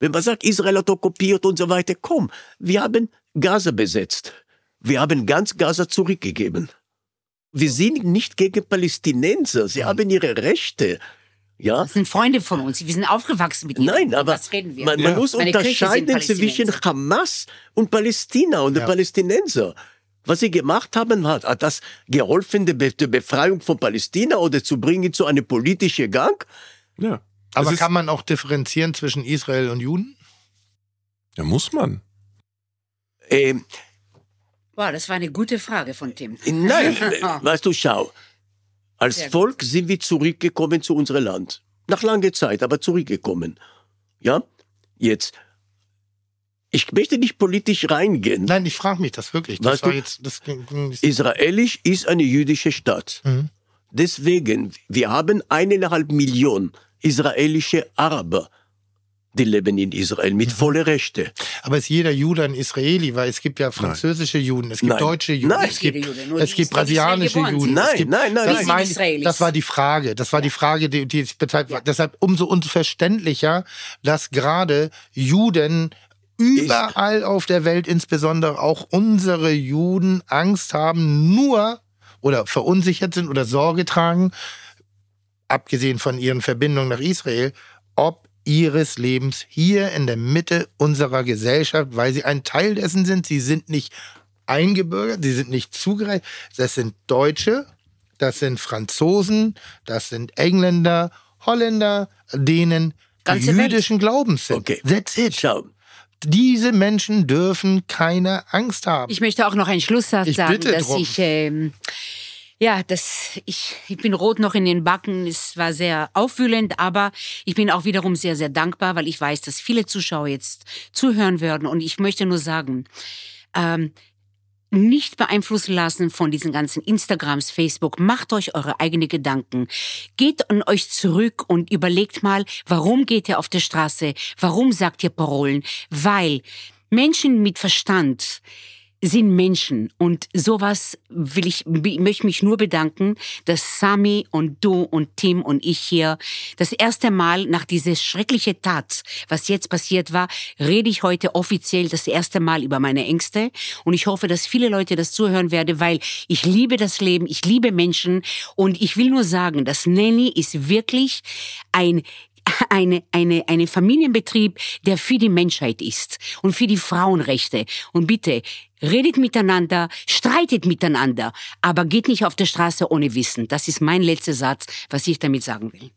Wenn man sagt, Israel hat okkupiert und so weiter, komm, wir haben Gaza besetzt. Wir haben ganz Gaza zurückgegeben. Wir sind nicht gegen Palästinenser. Sie mhm. haben ihre Rechte. Ja? Das sind Freunde von uns. Wir sind aufgewachsen mit ihnen. Nein, aber Was reden wir? man, man ja. muss Meine unterscheiden zwischen Hamas und Palästina und ja. den Palästinenser. Was sie gemacht haben, hat, hat das geholfen, der, Be der Befreiung von Palästina oder zu bringen zu einem politischen Gang? Ja. Aber kann man auch differenzieren zwischen Israel und Juden? Ja, muss man. Ähm, Wow, das war eine gute Frage von Tim. nein, äh, weißt du, schau. Als Sehr gut. Volk sind wir zurückgekommen zu unserem Land. Nach langer Zeit, aber zurückgekommen. Ja? Jetzt. Ich möchte nicht politisch reingehen. Nein, ich frage mich das wirklich. Das du- jetzt, das Israelisch ist eine jüdische Stadt. Mhm. Deswegen, wir haben eineinhalb Millionen israelische Araber, die leben in Israel Mhm. mit voller Rechte. Aber ist jeder Jude ein Israeli? Weil es gibt ja französische Juden, es gibt Nein. deutsche Juden, Nein. es gibt, Jeder Jude, nur es gibt brasilianische. Juden. Nein, gibt, nein, nein, das, nein. Israelis. das war die Frage. Das war die Frage, die, die ich betreibt. Deshalb umso unverständlicher, dass gerade Juden überall auf der Welt, insbesondere auch unsere Juden, Angst haben, nur oder verunsichert sind oder Sorge tragen, abgesehen von ihren Verbindungen nach Israel, ob ihres Lebens hier in der Mitte unserer Gesellschaft, weil sie ein Teil dessen sind. Sie sind nicht eingebürgert, sie sind nicht zugereicht. Das sind Deutsche, das sind Franzosen, das sind Engländer, Holländer, denen Ganze Welt. jüdischen Glaubens sind. Okay. That's it. Schau, Diese Menschen dürfen keine Angst haben. Ich möchte auch noch einen Schlusssatz Ich sagen, dass drum. ich ähm, ja, das ich ich bin rot noch in den Backen. Es war sehr aufwühlend, aber ich bin auch wiederum sehr sehr dankbar, weil ich weiß, dass viele Zuschauer jetzt zuhören werden und ich möchte nur sagen. Ähm, nicht beeinflussen lassen von diesen ganzen Instagrams, Facebook. Macht euch eure eigenen Gedanken. Geht an euch zurück und überlegt mal, warum geht ihr auf der Straße? Warum sagt ihr Parolen? Weil Menschen mit Verstand sind Menschen. Und sowas will ich möchte mich nur bedanken, dass Sami und du und Tim und ich hier das erste Mal nach dieser schrecklichen Tat, was jetzt passiert war, rede ich heute offiziell das erste Mal über meine Ängste. Und ich hoffe, dass viele Leute das zuhören werden, weil ich liebe das Leben, ich liebe Menschen. Und ich will nur sagen, dass Nanny ist wirklich ein eine, eine, eine Familienbetrieb, der für die Menschheit ist und für die Frauenrechte. Und bitte, redet miteinander, streitet miteinander, aber geht nicht auf der Straße ohne Wissen. Das ist mein letzter Satz, was ich damit sagen will.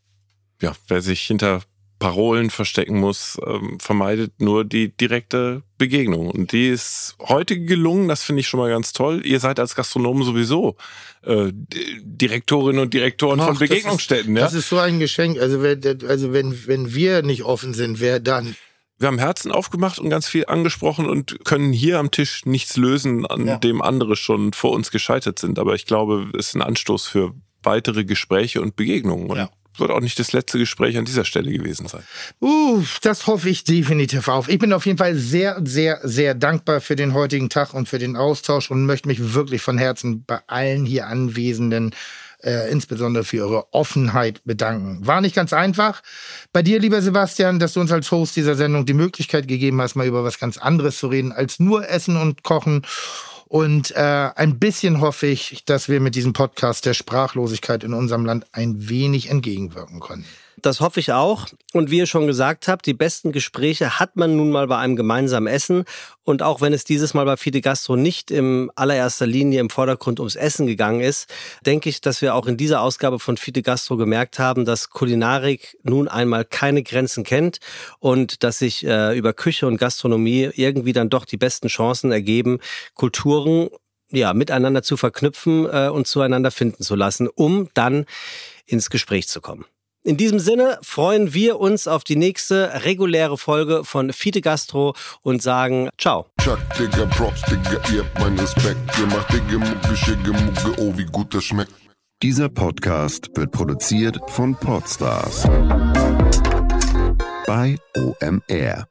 Ja, wer sich hinter Parolen verstecken muss, ähm, vermeidet nur die direkte Begegnung. Und die ist heute gelungen, das finde ich schon mal ganz toll. Ihr seid als Gastronomen sowieso äh, Direktorinnen und Direktoren Ach, von das ist- Begegnungsstätten. ja? Das ist so ein Geschenk. Also, wenn, also wenn, wenn wir nicht offen sind, wer dann? Wir haben Herzen aufgemacht und ganz viel angesprochen und können hier am Tisch nichts lösen, an Ja. dem andere schon vor uns gescheitert sind. Aber ich glaube, es ist ein Anstoß für weitere Gespräche und Begegnungen. Und Ja. wird auch nicht das letzte Gespräch an dieser Stelle gewesen sein. Uh, das hoffe ich definitiv auf. Ich bin auf jeden Fall sehr, sehr, sehr dankbar für den heutigen Tag und für den Austausch und möchte mich wirklich von Herzen bei allen hier Anwesenden, äh, insbesondere für ihre Offenheit bedanken. War nicht ganz einfach. Bei dir, lieber Sebastian, dass du uns als Host dieser Sendung die Möglichkeit gegeben hast, mal über was ganz anderes zu reden als nur Essen und Kochen. Und äh, ein bisschen hoffe ich, dass wir mit diesem Podcast der Sprachlosigkeit in unserem Land ein wenig entgegenwirken konnten. Das hoffe ich auch. Und wie ihr schon gesagt habt, die besten Gespräche hat man nun mal bei einem gemeinsamen Essen. Und auch wenn es dieses Mal bei Fide Gastro nicht im allererster Linie im Vordergrund ums Essen gegangen ist, denke ich, dass wir auch in dieser Ausgabe von Fide Gastro gemerkt haben, dass Kulinarik nun einmal keine Grenzen kennt und dass sich äh, über Küche und Gastronomie irgendwie dann doch die besten Chancen ergeben, Kulturen ja, miteinander zu verknüpfen äh, und zueinander finden zu lassen, um dann ins Gespräch zu kommen. In diesem Sinne freuen wir uns auf die nächste reguläre Folge von Fide Gastro und sagen Ciao. Chuck, Digga, Props, Digga, ihr habt meinen Respekt. Ihr macht Digga, Mucke, Schicke, Mucke, oh, wie gut das schmeckt. Dieser Podcast wird produziert von Podstars bei OMR.